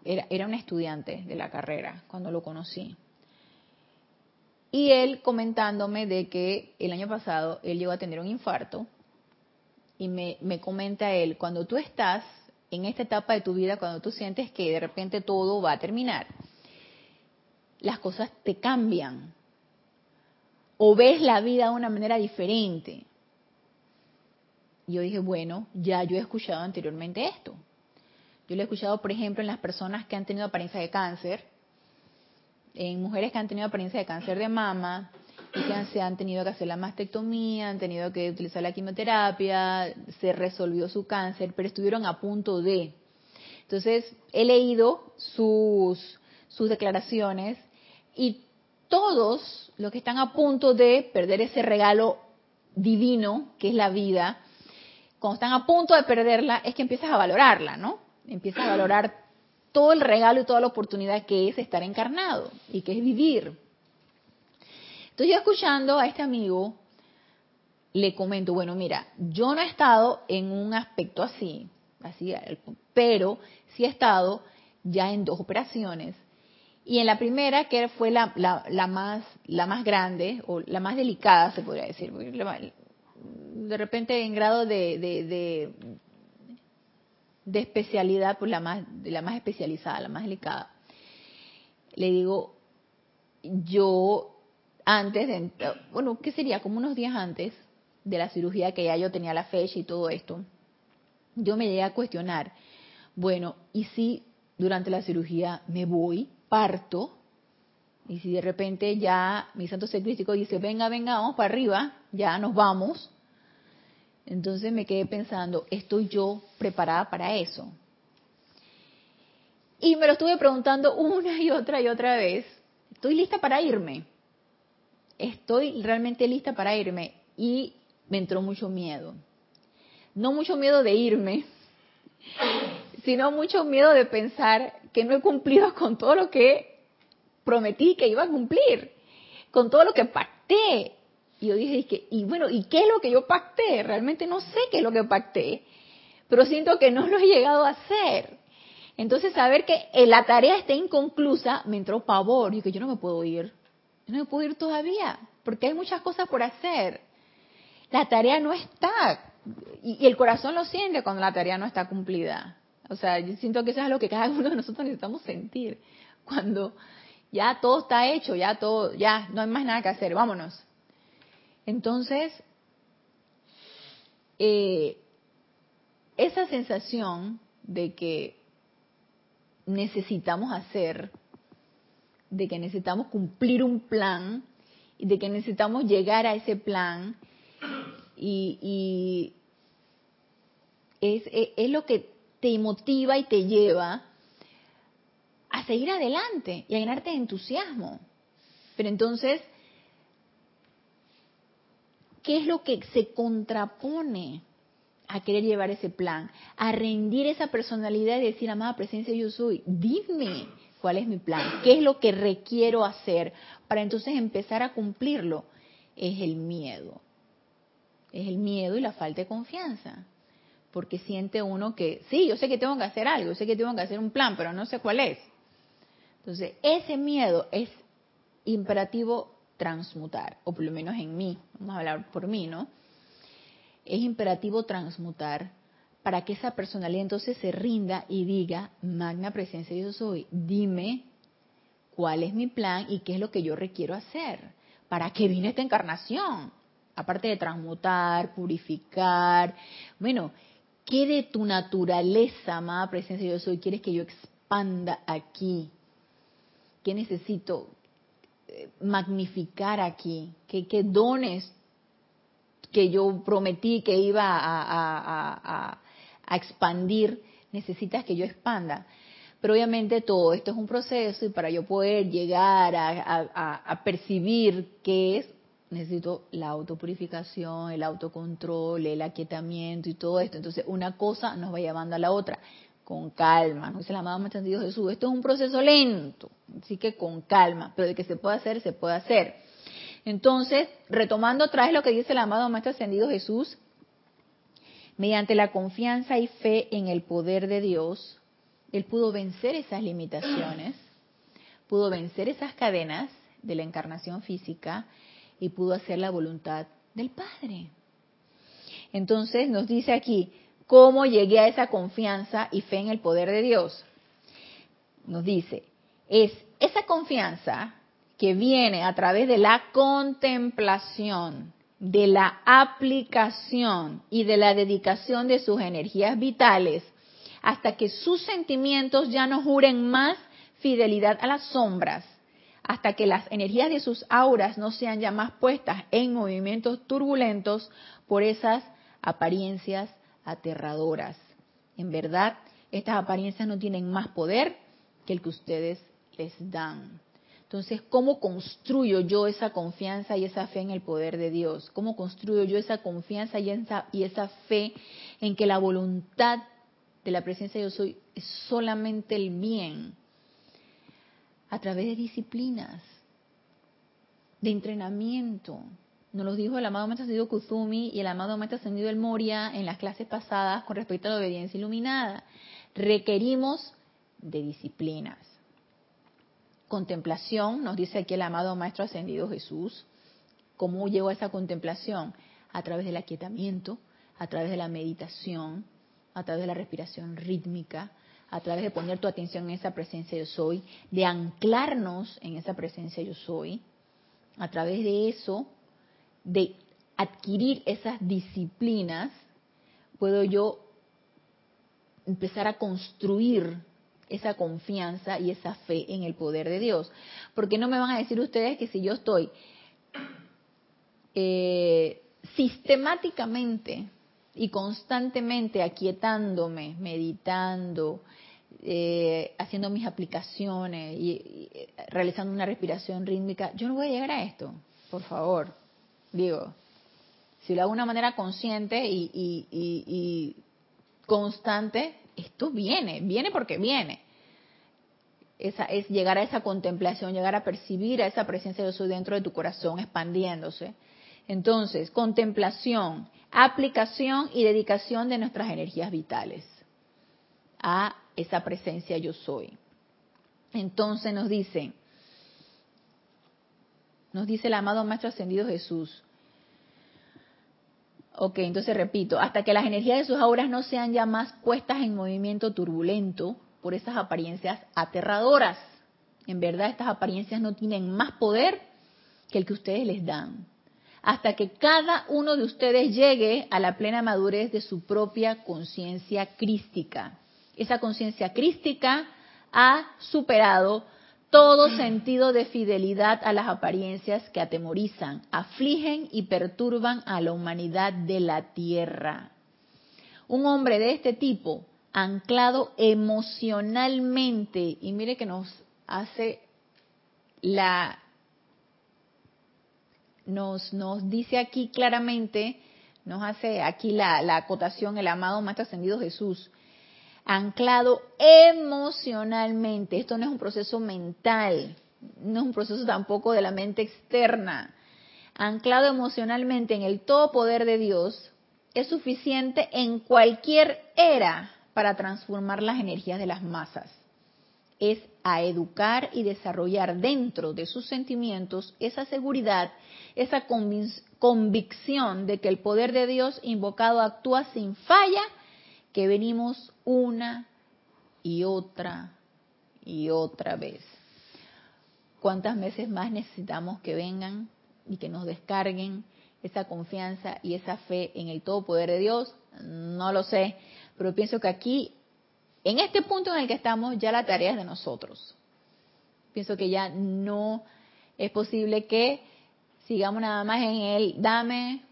era, era un estudiante de la carrera cuando lo conocí. Y él comentándome de que el año pasado él llegó a tener un infarto y me, me comenta él, cuando tú estás en esta etapa de tu vida, cuando tú sientes que de repente todo va a terminar, las cosas te cambian, o ves la vida de una manera diferente. Yo dije, bueno, ya yo he escuchado anteriormente esto. Yo lo he escuchado, por ejemplo, en las personas que han tenido apariencia de cáncer, en mujeres que han tenido apariencia de cáncer de mama, y que se han tenido que hacer la mastectomía, han tenido que utilizar la quimioterapia, se resolvió su cáncer, pero estuvieron a punto de. Entonces, he leído sus, sus declaraciones y todos los que están a punto de perder ese regalo divino que es la vida, cuando están a punto de perderla, es que empiezas a valorarla, ¿no? Empiezas a valorar todo el regalo y toda la oportunidad que es estar encarnado y que es vivir. Entonces yo escuchando a este amigo, le comento, bueno, mira, yo no he estado en un aspecto así, así, pero sí he estado ya en dos operaciones y en la primera, que fue la, la, más, la más grande, o la más delicada, se podría decir, de repente en grado de, de, de, especialidad, pues la más, la más especializada, la más delicada, le digo, yo antes de, bueno, ¿qué sería? Como unos días antes de la cirugía que ya yo tenía la fecha y todo esto, yo me llegué a cuestionar, bueno, ¿y si durante la cirugía me voy? Parto, y si de repente ya mi santo ser dice, venga, venga, vamos para arriba, ya nos vamos, entonces me quedé pensando, ¿estoy yo preparada para eso? Y me lo estuve preguntando una y otra y otra vez, ¿estoy lista para irme? ¿Estoy realmente lista para irme? Y me entró mucho miedo. No mucho miedo de irme, sino mucho miedo de pensar que no he cumplido con todo lo que prometí que iba a cumplir. con todo lo que pacté. Y yo dije, y bueno, ¿y qué es lo que yo pacté? Realmente no sé qué es lo que pacté, pero siento que no lo he llegado a hacer. Entonces, saber que la tarea está inconclusa me entró pavor. Y que yo no me puedo ir. Yo no me puedo ir todavía, porque hay muchas cosas por hacer. La tarea no está. Y, el corazón lo siente cuando la tarea no está cumplida. O sea, yo siento que eso es lo que cada uno de nosotros necesitamos sentir. Cuando ya todo está hecho, ya todo, ya no hay más nada que hacer, vámonos. Entonces, eh, esa sensación de que necesitamos hacer, de que necesitamos cumplir un plan y de que necesitamos llegar a ese plan y, es, es, lo que te motiva y te lleva a seguir adelante y a llenarte de entusiasmo. Pero entonces, ¿qué es lo que se contrapone a querer llevar ese plan? A rendir esa personalidad y decir, amada presencia, yo soy, dime cuál es mi plan, qué es lo que requiero hacer para entonces empezar a cumplirlo. Es el miedo. Es el miedo y la falta de confianza. Porque siente uno que, sí, yo sé que tengo que hacer algo, yo sé que tengo que hacer un plan, pero no sé cuál es. Entonces, ese miedo es imperativo transmutar, o por lo menos en mí, vamos a hablar por mí, ¿no? Es imperativo transmutar para que esa personalidad entonces se rinda y diga, magna presencia yo soy, dime cuál es mi plan y qué es lo que yo requiero hacer. ¿Para qué vine esta encarnación? Aparte de transmutar, purificar, bueno, ¿qué de tu naturaleza, amada presencia yo soy, quieres que yo expanda aquí? ¿Qué necesito eh, magnificar aquí? ¿Qué, dones que yo prometí que iba a, expandir necesitas que yo expanda? Pero obviamente todo esto es un proceso y para yo poder llegar a, percibir qué es, necesito la autopurificación, el autocontrol, el aquietamiento y todo esto. Entonces una cosa nos va llevando a la otra con calma, no dice la amada Maestra Jesús, esto es un proceso lento, así que con calma, pero de que se puede hacer, se puede hacer. Entonces, retomando otra vez lo que dice el amado Maestro Ascendido Jesús, mediante la confianza y fe en el poder de Dios, Él pudo vencer esas limitaciones, pudo vencer esas cadenas de la encarnación física y pudo hacer la voluntad del Padre. Entonces nos dice aquí, ¿Cómo llegué a esa confianza y fe en el poder de Dios? Nos dice, es esa confianza que viene a través de la contemplación, de la aplicación y de la dedicación de sus energías vitales, hasta que sus sentimientos ya no juren más fidelidad a las sombras, hasta que las energías de sus auras no sean ya más puestas en movimientos turbulentos por esas apariencias aterradoras. En verdad, estas apariencias no tienen más poder que el que ustedes les dan. Entonces, ¿cómo construyo yo esa confianza y esa fe en el poder de Dios? ¿Cómo construyo yo esa confianza y esa, y esa fe en que la voluntad de la presencia de Dios soy es solamente el bien? A través de disciplinas, de entrenamiento, nos lo dijo el amado Maestro Ascendido Kuzumi y el amado Maestro Ascendido El Moria en las clases pasadas con respecto a la obediencia iluminada. Requerimos de disciplinas. Contemplación, nos dice aquí el amado Maestro Ascendido Jesús. ¿Cómo llegó a esa contemplación? A través del aquietamiento, a través de la meditación, a través de la respiración rítmica, a través de poner tu atención en esa presencia yo soy, de anclarnos en esa presencia yo soy. A través de eso de adquirir esas disciplinas, puedo yo empezar a construir esa confianza y esa fe en el poder de Dios. Porque no me van a decir ustedes que si yo estoy eh, sistemáticamente y constantemente aquietándome, meditando, eh, haciendo mis aplicaciones y, realizando una respiración rítmica, yo no voy a llegar a esto, por favor. Digo, si lo hago de una manera consciente y, constante, esto viene, viene porque viene. esa, es llegar a esa contemplación, llegar a percibir a esa presencia yo soy dentro de tu corazón expandiéndose. Entonces, contemplación, aplicación y dedicación de nuestras energías vitales a esa presencia yo soy. Entonces nos dice, nos dice el amado Maestro Ascendido Jesús. Ok, entonces repito, hasta que las energías de sus auras no sean ya más puestas en movimiento turbulento por esas apariencias aterradoras. En verdad estas apariencias no tienen más poder que el que ustedes les dan. Hasta que cada uno de ustedes llegue a la plena madurez de su propia conciencia crística. Esa conciencia crística ha superado todo sentido de fidelidad a las apariencias que atemorizan, afligen y perturban a la humanidad de la tierra. Un hombre de este tipo, anclado emocionalmente, y mire que nos hace la nos, nos dice aquí claramente, nos hace aquí la, la acotación el amado Maestro Ascendido Jesús, anclado emocionalmente. Esto no es un proceso mental, no es un proceso tampoco de la mente externa. Anclado emocionalmente en el todo poder de Dios, es suficiente en cualquier era para transformar las energías de las masas. Es a educar y desarrollar dentro de sus sentimientos esa seguridad, esa convicción de que el poder de Dios invocado actúa sin falla que venimos una y otra y otra vez. ¿Cuántas veces más necesitamos que vengan y que nos descarguen esa confianza y esa fe en el todo poder de Dios? No lo sé, pero pienso que aquí, en este punto en el que estamos, ya la tarea es de nosotros. Pienso que ya no es posible que sigamos nada más en el dame,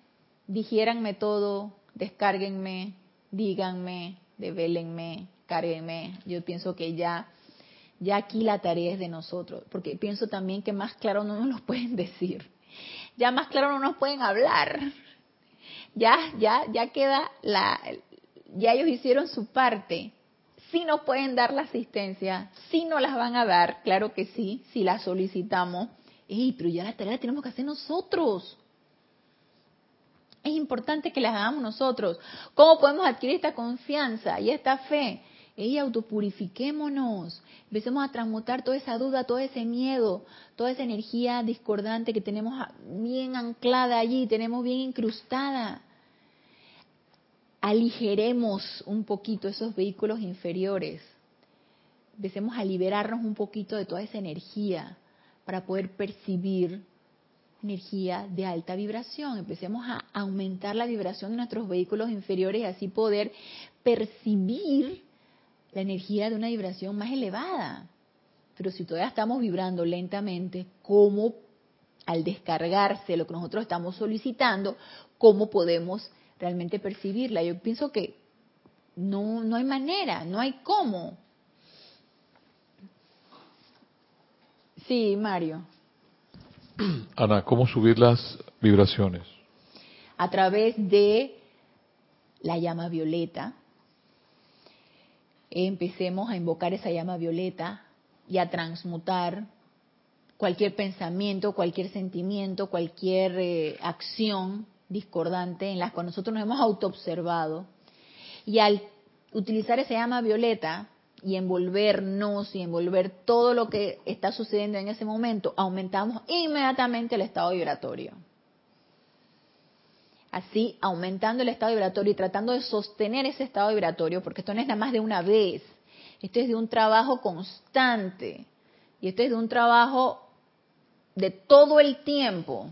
digiéranme todo, descárguenme, díganme, devélenme, cárguenme. Yo pienso que ya, ya aquí la tarea es de nosotros, porque pienso también que más claro no nos lo pueden decir. Ya más claro no nos pueden hablar. Ya, ya, ya queda la, ya ellos hicieron su parte. Sí nos pueden dar la asistencia, sí nos las van a dar, claro que sí, si la solicitamos. Ey, pero ya la tarea la tenemos que hacer nosotros. Es importante que las hagamos nosotros. ¿Cómo podemos adquirir esta confianza y esta fe? Y autopurifiquémonos, empecemos a transmutar toda esa duda, todo ese miedo, toda esa energía discordante que tenemos bien anclada allí, tenemos bien incrustada. Aligeremos un poquito esos vehículos inferiores. Empecemos a liberarnos un poquito de toda esa energía para poder percibir energía de alta vibración. Empecemos a aumentar la vibración de nuestros vehículos inferiores y así poder percibir la energía de una vibración más elevada. Pero si todavía estamos vibrando lentamente, ¿cómo al descargarse lo que nosotros estamos solicitando, cómo podemos realmente percibirla? Yo pienso que no, no hay manera, no hay cómo. Sí, Mario. Ana, ¿cómo subir las vibraciones? A través de la llama violeta. Empecemos a invocar esa llama violeta y a transmutar cualquier pensamiento, cualquier sentimiento, cualquier eh, acción discordante en las que nosotros nos hemos autoobservado. Y al utilizar esa llama violeta, y envolvernos y envolver todo lo que está sucediendo en ese momento, aumentamos inmediatamente el estado vibratorio. Así, aumentando el estado vibratorio y tratando de sostener ese estado vibratorio, porque esto no es nada más de una vez, esto es de un trabajo constante y esto es de un trabajo de todo el tiempo.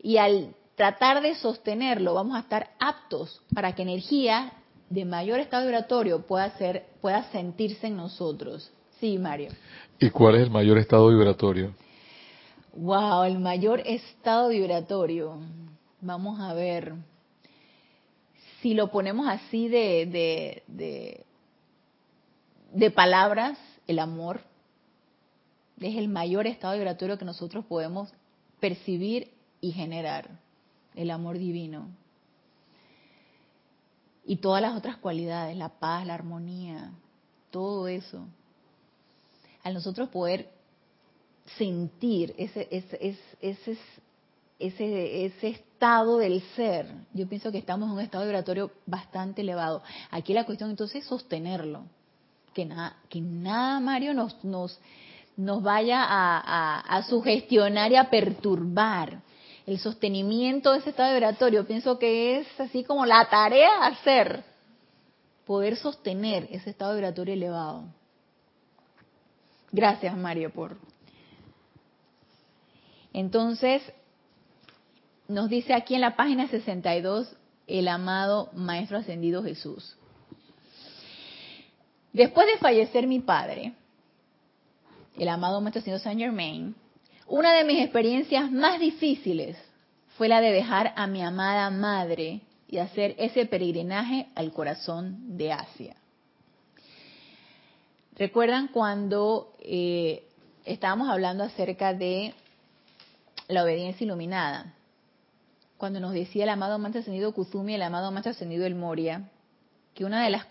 Y al tratar de sostenerlo, vamos a estar aptos para que energía de mayor estado vibratorio pueda ser, pueda sentirse en nosotros. Sí, Mario. ¿Y cuál es el mayor estado vibratorio? Wow, el mayor estado vibratorio. Vamos a ver. Si lo ponemos así de, de, de, de palabras, el amor es el mayor estado vibratorio que nosotros podemos percibir y generar. El amor divino y todas las otras cualidades, la paz, la armonía, todo eso. al nosotros poder sentir ese, ese, ese, ese, ese estado del ser, yo pienso que estamos en un estado vibratorio bastante elevado. Aquí la cuestión entonces es sostenerlo. Que nada, que nada Mario, nos, nos, nos vaya a, a, sugestionar y a perturbar. El sostenimiento de ese estado vibratorio, pienso que es así como la tarea a hacer, poder sostener ese estado vibratorio elevado. Gracias, Mario, por. Entonces, nos dice aquí en la página 62 el amado Maestro Ascendido Jesús. Después de fallecer mi padre, el amado Maestro Ascendido Saint Germain, una de mis experiencias más difíciles fue la de dejar a mi amada madre y hacer ese peregrinaje al corazón de Asia. ¿Recuerdan cuando eh, estábamos hablando acerca de la obediencia iluminada? cuando nos decía el amado Maestro Ascendido Kuzumi, el amado Maestro Ascendido El Moria, que una de las,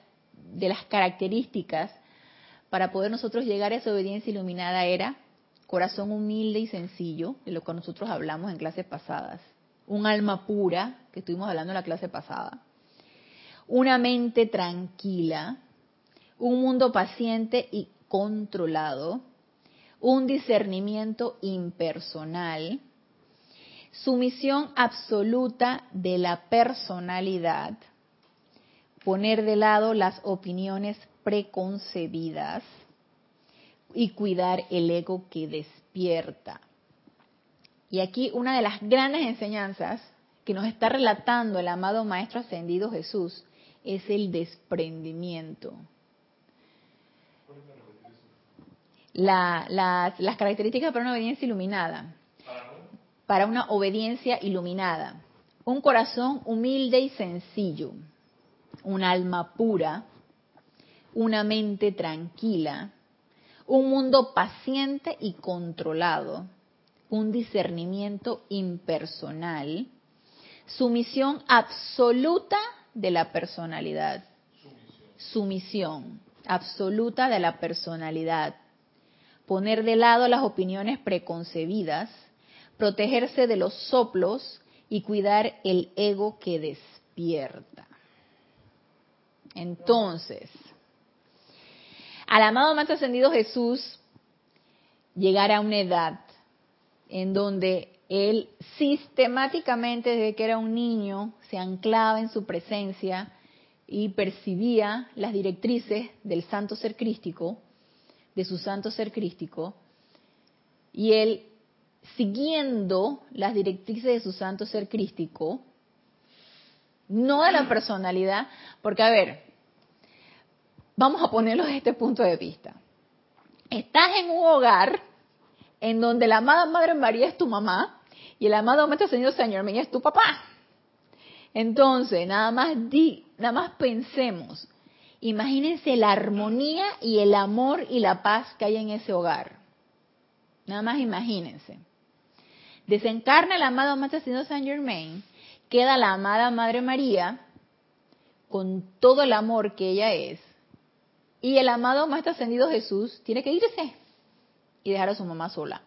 de las características para poder nosotros llegar a esa obediencia iluminada era corazón humilde y sencillo, de lo que nosotros hablamos en clases pasadas, un alma pura, que estuvimos hablando en la clase pasada, una mente tranquila, un mundo paciente y controlado, un discernimiento impersonal, Sumisión absoluta de la personalidad, poner de lado las opiniones preconcebidas y cuidar el ego que despierta. Y aquí una de las grandes enseñanzas que nos está relatando el amado Maestro Ascendido Jesús es el desprendimiento. las características para una obediencia iluminada para una obediencia iluminada. Un corazón humilde y sencillo, un alma pura, una mente tranquila, un mundo paciente y controlado, un discernimiento impersonal, sumisión absoluta de la personalidad. Sumisión absoluta de la personalidad. Poner de lado las opiniones preconcebidas, protegerse de los soplos y cuidar el ego que despierta. Entonces, al amado más ascendido Jesús llegar a una edad en donde él sistemáticamente desde que era un niño se anclaba en su presencia y percibía las directrices del santo ser crístico, de su santo ser crístico, y él siguiendo las directrices de su santo ser crístico, no de la personalidad, porque a ver, vamos a ponerlo desde este punto de vista. Estás en un hogar en donde la amada Madre María es tu mamá y el amado Maestro Señor Señor es tu papá. Entonces, nada más di, nada más pensemos. Imagínense la armonía y el amor y la paz que hay en ese hogar. Nada más imagínense. Desencarna el amado Maestro Ascendido Saint Germain, queda la amada Madre María con todo el amor que ella es, y el amado Maestro Ascendido Jesús tiene que irse y dejar a su mamá sola.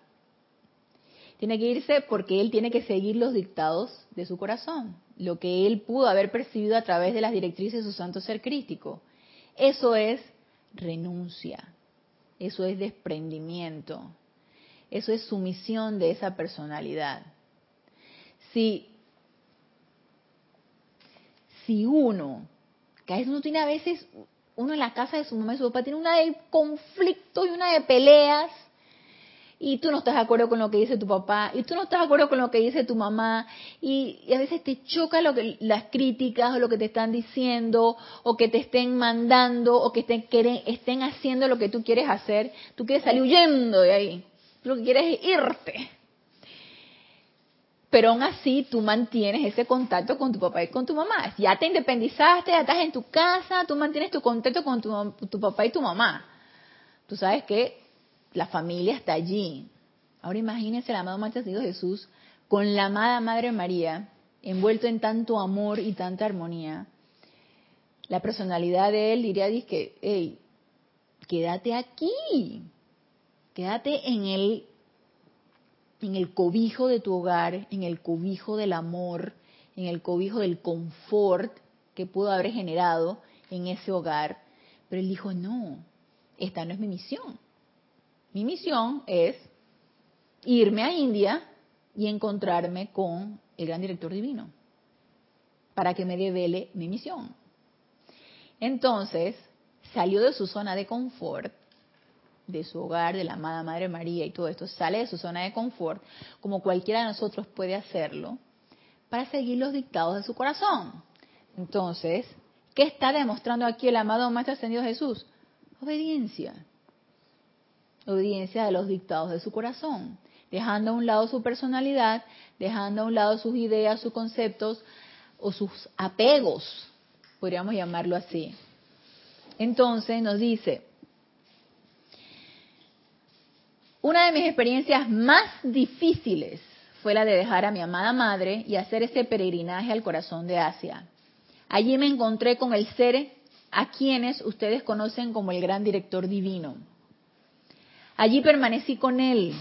Tiene que irse porque él tiene que seguir los dictados de su corazón, lo que él pudo haber percibido a través de las directrices de su santo ser crístico. Eso es renuncia, eso es desprendimiento, eso es sumisión de esa personalidad. Si, si uno, que a veces uno tiene a veces, uno en la casa de su mamá y su papá tiene una de conflicto y una de peleas, y tú no estás de acuerdo con lo que dice tu papá, y tú no estás de acuerdo con lo que dice tu mamá, y, a veces te choca lo que, las críticas o lo que te están diciendo, o que te estén mandando, o que estén, estén haciendo lo que tú quieres hacer, tú quieres salir huyendo de ahí lo que quieres es irte. Pero aún así tú mantienes ese contacto con tu papá y con tu mamá. Ya te independizaste, ya estás en tu casa, tú mantienes tu contacto con tu, papá y tu mamá. Tú sabes que la familia está allí. Ahora imagínense el amado Maestro Jesús con la amada Madre María, envuelto en tanto amor y tanta armonía. La personalidad de él diría, que, hey, quédate aquí, Quédate en el, en el cobijo de tu hogar, en el cobijo del amor, en el cobijo del confort que pudo haber generado en ese hogar. Pero él dijo, no, esta no es mi misión. Mi misión es irme a India y encontrarme con el gran director divino para que me revele mi misión. Entonces, salió de su zona de confort, de su hogar, de la amada Madre María y todo esto, sale de su zona de confort, como cualquiera de nosotros puede hacerlo, para seguir los dictados de su corazón. Entonces, ¿qué está demostrando aquí el amado Maestro Ascendido Jesús? Obediencia. Obediencia de los dictados de su corazón, dejando a un lado su personalidad, dejando a un lado sus ideas, sus conceptos o sus apegos, podríamos llamarlo así. Entonces nos dice, una de mis experiencias más difíciles fue la de dejar a mi amada madre y hacer ese peregrinaje al corazón de Asia. Allí me encontré con el ser a quienes ustedes conocen como el gran director divino. Allí permanecí con él,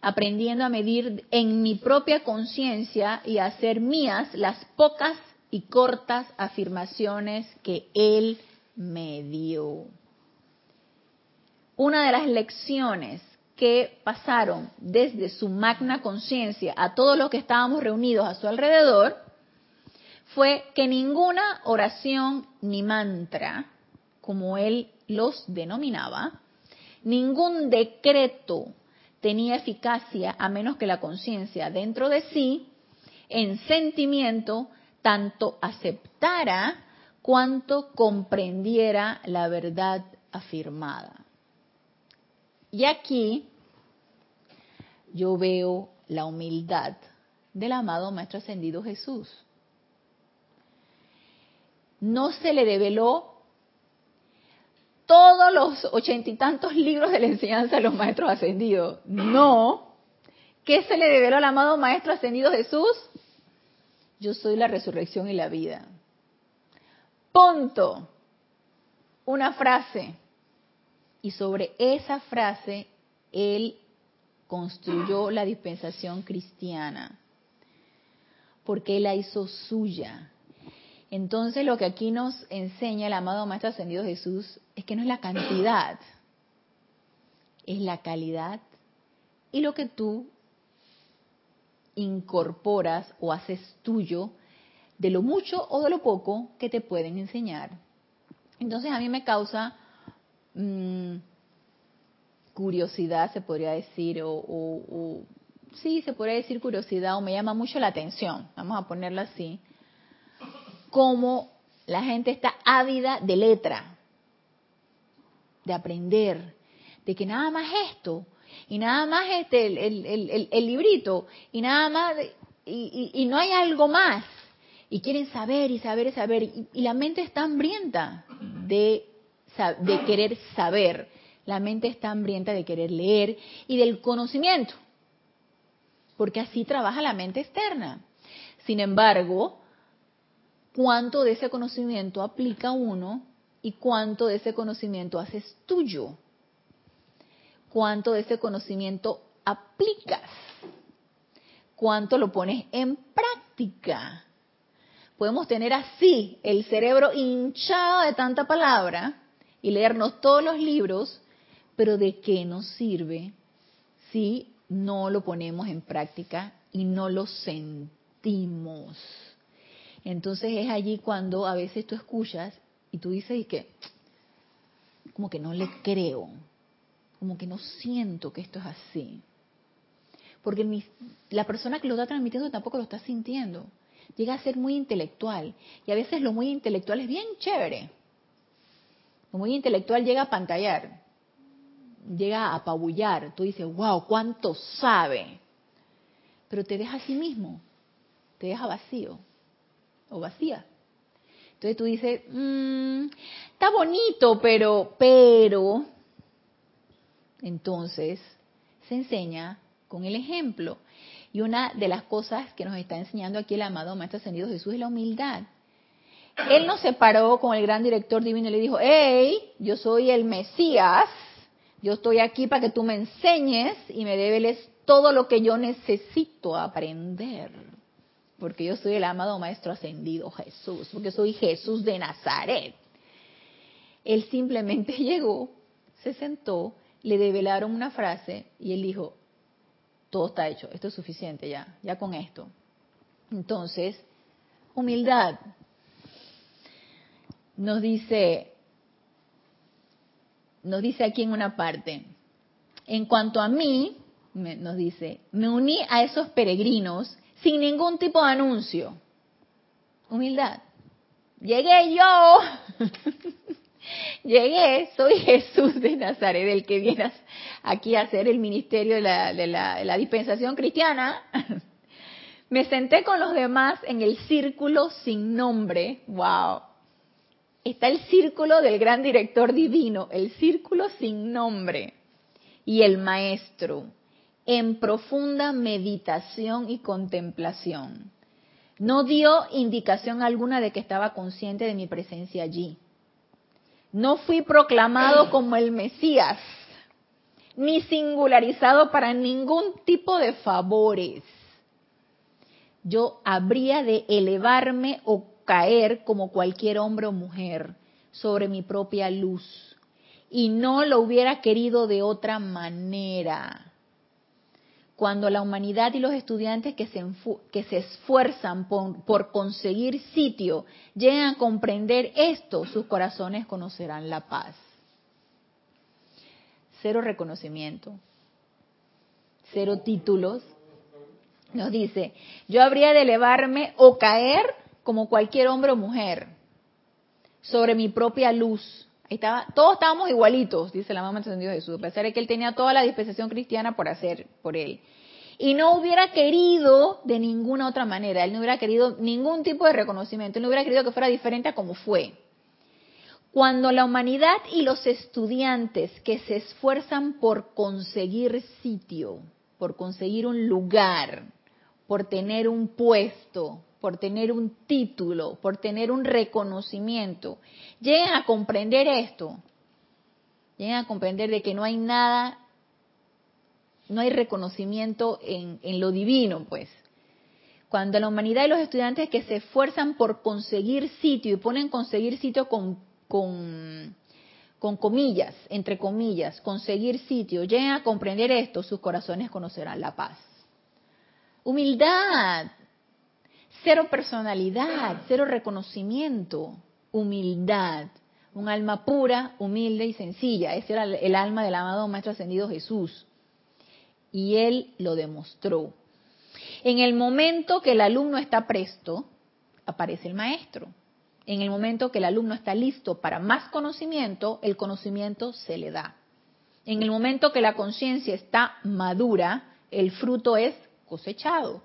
aprendiendo a medir en mi propia conciencia y a hacer mías las pocas y cortas afirmaciones que él me dio. Una de las lecciones que pasaron desde su magna conciencia a todos los que estábamos reunidos a su alrededor fue que ninguna oración ni mantra, como él los denominaba, ningún decreto tenía eficacia a menos que la conciencia dentro de sí, en sentimiento, tanto aceptara cuanto comprendiera la verdad afirmada. Y aquí yo veo la humildad del amado Maestro Ascendido Jesús. No se le develó todos los ochenta y tantos libros de la enseñanza de los Maestros Ascendidos. No. ¿Qué se le develó al amado Maestro Ascendido Jesús? Yo soy la resurrección y la vida. Punto. Una frase. Y sobre esa frase, él construyó la dispensación cristiana. Porque él la hizo suya. Entonces lo que aquí nos enseña el amado Maestro Ascendido Jesús es que no es la cantidad, es la calidad y lo que tú incorporas o haces tuyo de lo mucho o de lo poco que te pueden enseñar. Entonces a mí me causa mm, curiosidad, se podría decir, o, sí, se podría decir curiosidad, o me llama mucho la atención, vamos a ponerlo así, cómo la gente está ávida de letra, de aprender, de que nada más esto, y nada más este, el, librito, y nada más, y no hay algo más y quieren saber y saber y saber. Y, la mente está hambrienta de, de querer saber. La mente está hambrienta de querer leer y del conocimiento. Porque así trabaja la mente externa. Sin embargo, ¿cuánto de ese conocimiento aplica uno y cuánto de ese conocimiento haces tuyo? ¿Cuánto de ese conocimiento aplicas? ¿Cuánto lo pones en práctica? podemos tener así el cerebro hinchado de tanta palabra y leernos todos los libros, pero ¿de qué nos sirve si no lo ponemos en práctica y no lo sentimos? Entonces es allí cuando a veces tú escuchas y tú dices y que como que no le creo, como que no siento que esto es así. Porque la persona que lo está transmitiendo tampoco lo está sintiendo llega a ser muy intelectual. Y a veces lo muy intelectual es bien chévere. Muy intelectual llega a pantallar, llega a apabullar. Tú dices, wow, cuánto sabe. Pero te deja a sí mismo, te deja vacío o vacía. Entonces tú dices, mmm, está bonito, pero, pero, entonces se enseña con el ejemplo. Y una de las cosas que nos está enseñando aquí el amado Maestro Ascendido Jesús es la humildad. Él no se paró con el gran director divino y le dijo, hey, yo soy el Mesías Yo estoy aquí para que tú me enseñes y me develes todo lo que yo necesito aprender. Porque yo soy el amado Maestro Ascendido Jesús, porque soy Jesús de Nazaret. Él simplemente llegó, se sentó, le develaron una frase y él dijo, todo está hecho, esto es suficiente ya, ya con esto. Entonces, humildad. Nos dice, nos dice aquí en una parte, en cuanto a mí, nos dice, me uní a esos peregrinos sin ningún tipo de anuncio. Humildad. Llegué yo. Llegué, soy Jesús de Nazaret, el que viene aquí a hacer el ministerio de la, de la dispensación cristiana. Me senté con los demás en el círculo sin nombre. ¡Wow! Está el círculo del gran director divino, el círculo sin nombre. Y el maestro, en profunda meditación y contemplación. No dio indicación alguna de que estaba consciente de mi presencia allí. No fui proclamado como el Mesías, ni singularizado para ningún tipo de favores yo habría de elevarme o caer como cualquier hombre o mujer sobre mi propia luz. Y no lo hubiera querido de otra manera. Cuando la humanidad y los estudiantes que se, que se esfuerzan por, por conseguir sitio llegan a comprender esto, sus corazones conocerán la paz. Cero reconocimiento, cero títulos, nos dice, yo habría de elevarme o caer como cualquier hombre o mujer sobre mi propia luz. Estaba, todos estábamos igualitos, dice la mamá de Jesús, a pesar de que él tenía toda la dispensación cristiana por hacer por él. Y no hubiera querido de ninguna otra manera, él no hubiera querido ningún tipo de reconocimiento, él no hubiera querido que fuera diferente a como fue. Cuando la humanidad y los estudiantes que se esfuerzan por conseguir sitio, por conseguir un lugar, por tener un puesto, por tener un título, por tener un reconocimiento, lleguen a comprender esto, lleguen a comprender de que no hay nada, no hay reconocimiento en, lo divino, pues. Cuando la humanidad y los estudiantes que se esfuerzan por conseguir sitio y ponen conseguir sitio con, con, comillas, entre comillas, conseguir sitio, lleguen a comprender esto, sus corazones conocerán la paz. Humildad, cero personalidad, cero reconocimiento, humildad. Un alma pura, humilde y sencilla. Ese era el alma del amado Maestro Ascendido Jesús. Y él lo demostró. En el momento que el alumno está presto, aparece el maestro. En el momento que el alumno está listo para más conocimiento, el conocimiento se le da. En el momento que la conciencia está madura, el fruto es cosechado.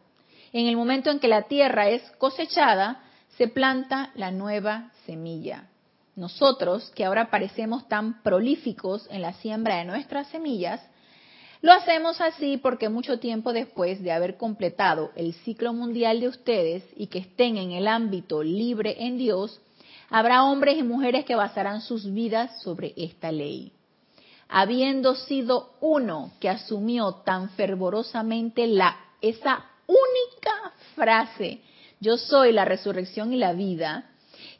En el momento en que la tierra es cosechada, se planta la nueva semilla. Nosotros, que ahora parecemos tan prolíficos en la siembra de nuestras semillas, lo hacemos así porque mucho tiempo después de haber completado el ciclo mundial de ustedes y que estén en el ámbito libre en Dios, habrá hombres y mujeres que basarán sus vidas sobre esta ley habiendo sido uno que asumió tan fervorosamente la esa única frase, yo soy la resurrección y la vida,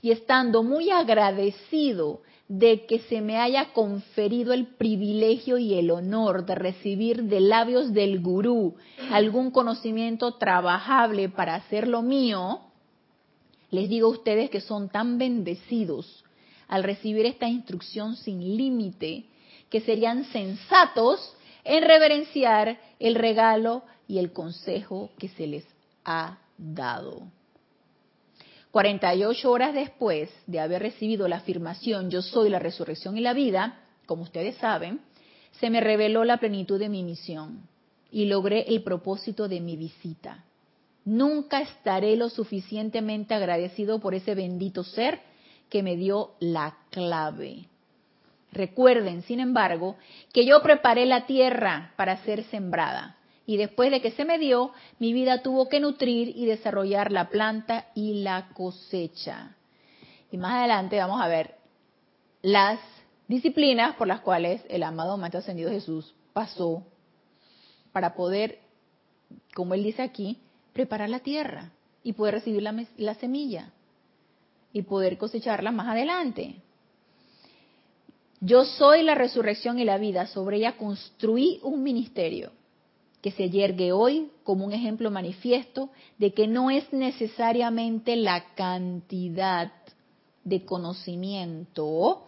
y estando muy agradecido de que se me haya conferido el privilegio y el honor de recibir de labios del gurú algún conocimiento trabajable para hacer lo mío, les digo a ustedes que son tan bendecidos al recibir esta instrucción sin límite que serían sensatos en reverenciar el regalo y el consejo que se les ha dado. 48 horas después de haber recibido la afirmación yo soy la resurrección y la vida, como ustedes saben, se me reveló la plenitud de mi misión y logré el propósito de mi visita. Nunca estaré lo suficientemente agradecido por ese bendito ser que me dio la clave. Recuerden, sin embargo, que yo preparé la tierra para ser sembrada y después de que se me dio, mi vida tuvo que nutrir y desarrollar la planta y la cosecha. Y más adelante vamos a ver las disciplinas por las cuales el amado Maestro Ascendido Jesús pasó para poder, como él dice aquí, preparar la tierra y poder recibir la, la semilla y poder cosecharla más adelante. Yo soy la resurrección y la vida. Sobre ella construí un ministerio que se yergue hoy como un ejemplo manifiesto de que no es necesariamente la cantidad de conocimiento,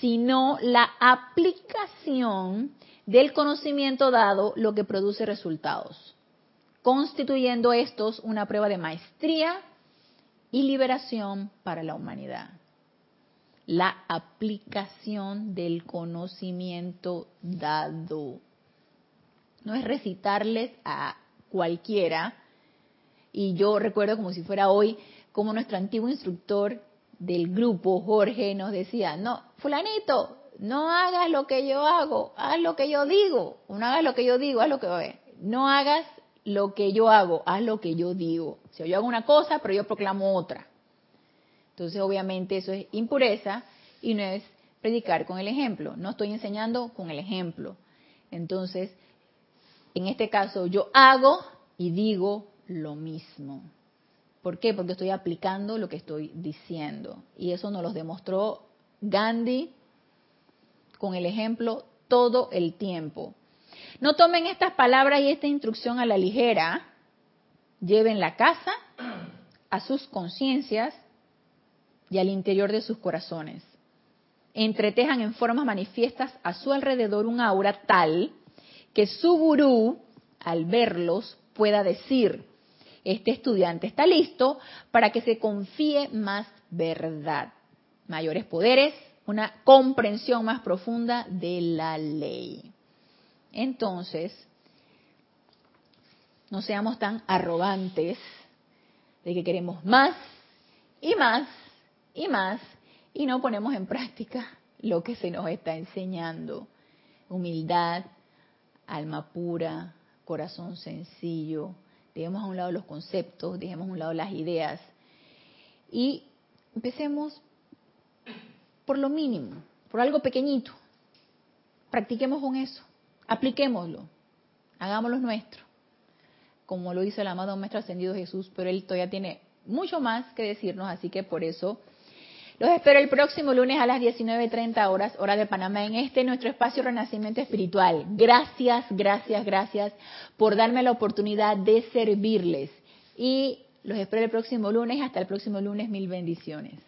sino la aplicación del conocimiento dado lo que produce resultados, constituyendo estos una prueba de maestría y liberación para la humanidad la aplicación del conocimiento dado. No es recitarles a cualquiera. Y yo recuerdo como si fuera hoy, como nuestro antiguo instructor del grupo, Jorge, nos decía, no, fulanito, no hagas lo que yo hago, haz lo que yo digo. No hagas lo que yo digo, haz lo que... No hagas lo que yo hago, haz lo que yo digo. O sea, yo hago una cosa, pero yo proclamo otra. Entonces, obviamente, eso es impureza y no es predicar con el ejemplo. No estoy enseñando con el ejemplo. Entonces, en este caso, yo hago y digo lo mismo. ¿Por qué? Porque estoy aplicando lo que estoy diciendo. Y eso nos lo demostró Gandhi con el ejemplo todo el tiempo. No tomen estas palabras y esta instrucción a la ligera. Lleven la casa a sus conciencias y al interior de sus corazones. Entretejan en formas manifiestas a su alrededor un aura tal que su gurú, al verlos, pueda decir, este estudiante está listo para que se confíe más verdad, mayores poderes, una comprensión más profunda de la ley. Entonces, no seamos tan arrogantes de que queremos más y más y más y no ponemos en práctica lo que se nos está enseñando. Humildad, alma pura, corazón sencillo. Dejemos a un lado los conceptos, dejemos a un lado las ideas y empecemos por lo mínimo, por algo pequeñito. Practiquemos con eso, apliquémoslo, hagámoslo nuestro, como lo hizo el amado Maestro Ascendido Jesús, pero él todavía tiene mucho más que decirnos, así que por eso los espero el próximo lunes a las 19.30 horas, hora de Panamá, en este nuestro espacio Renacimiento Espiritual. Gracias, gracias, gracias por darme la oportunidad de servirles. Y los espero el próximo lunes. Hasta el próximo lunes. Mil bendiciones.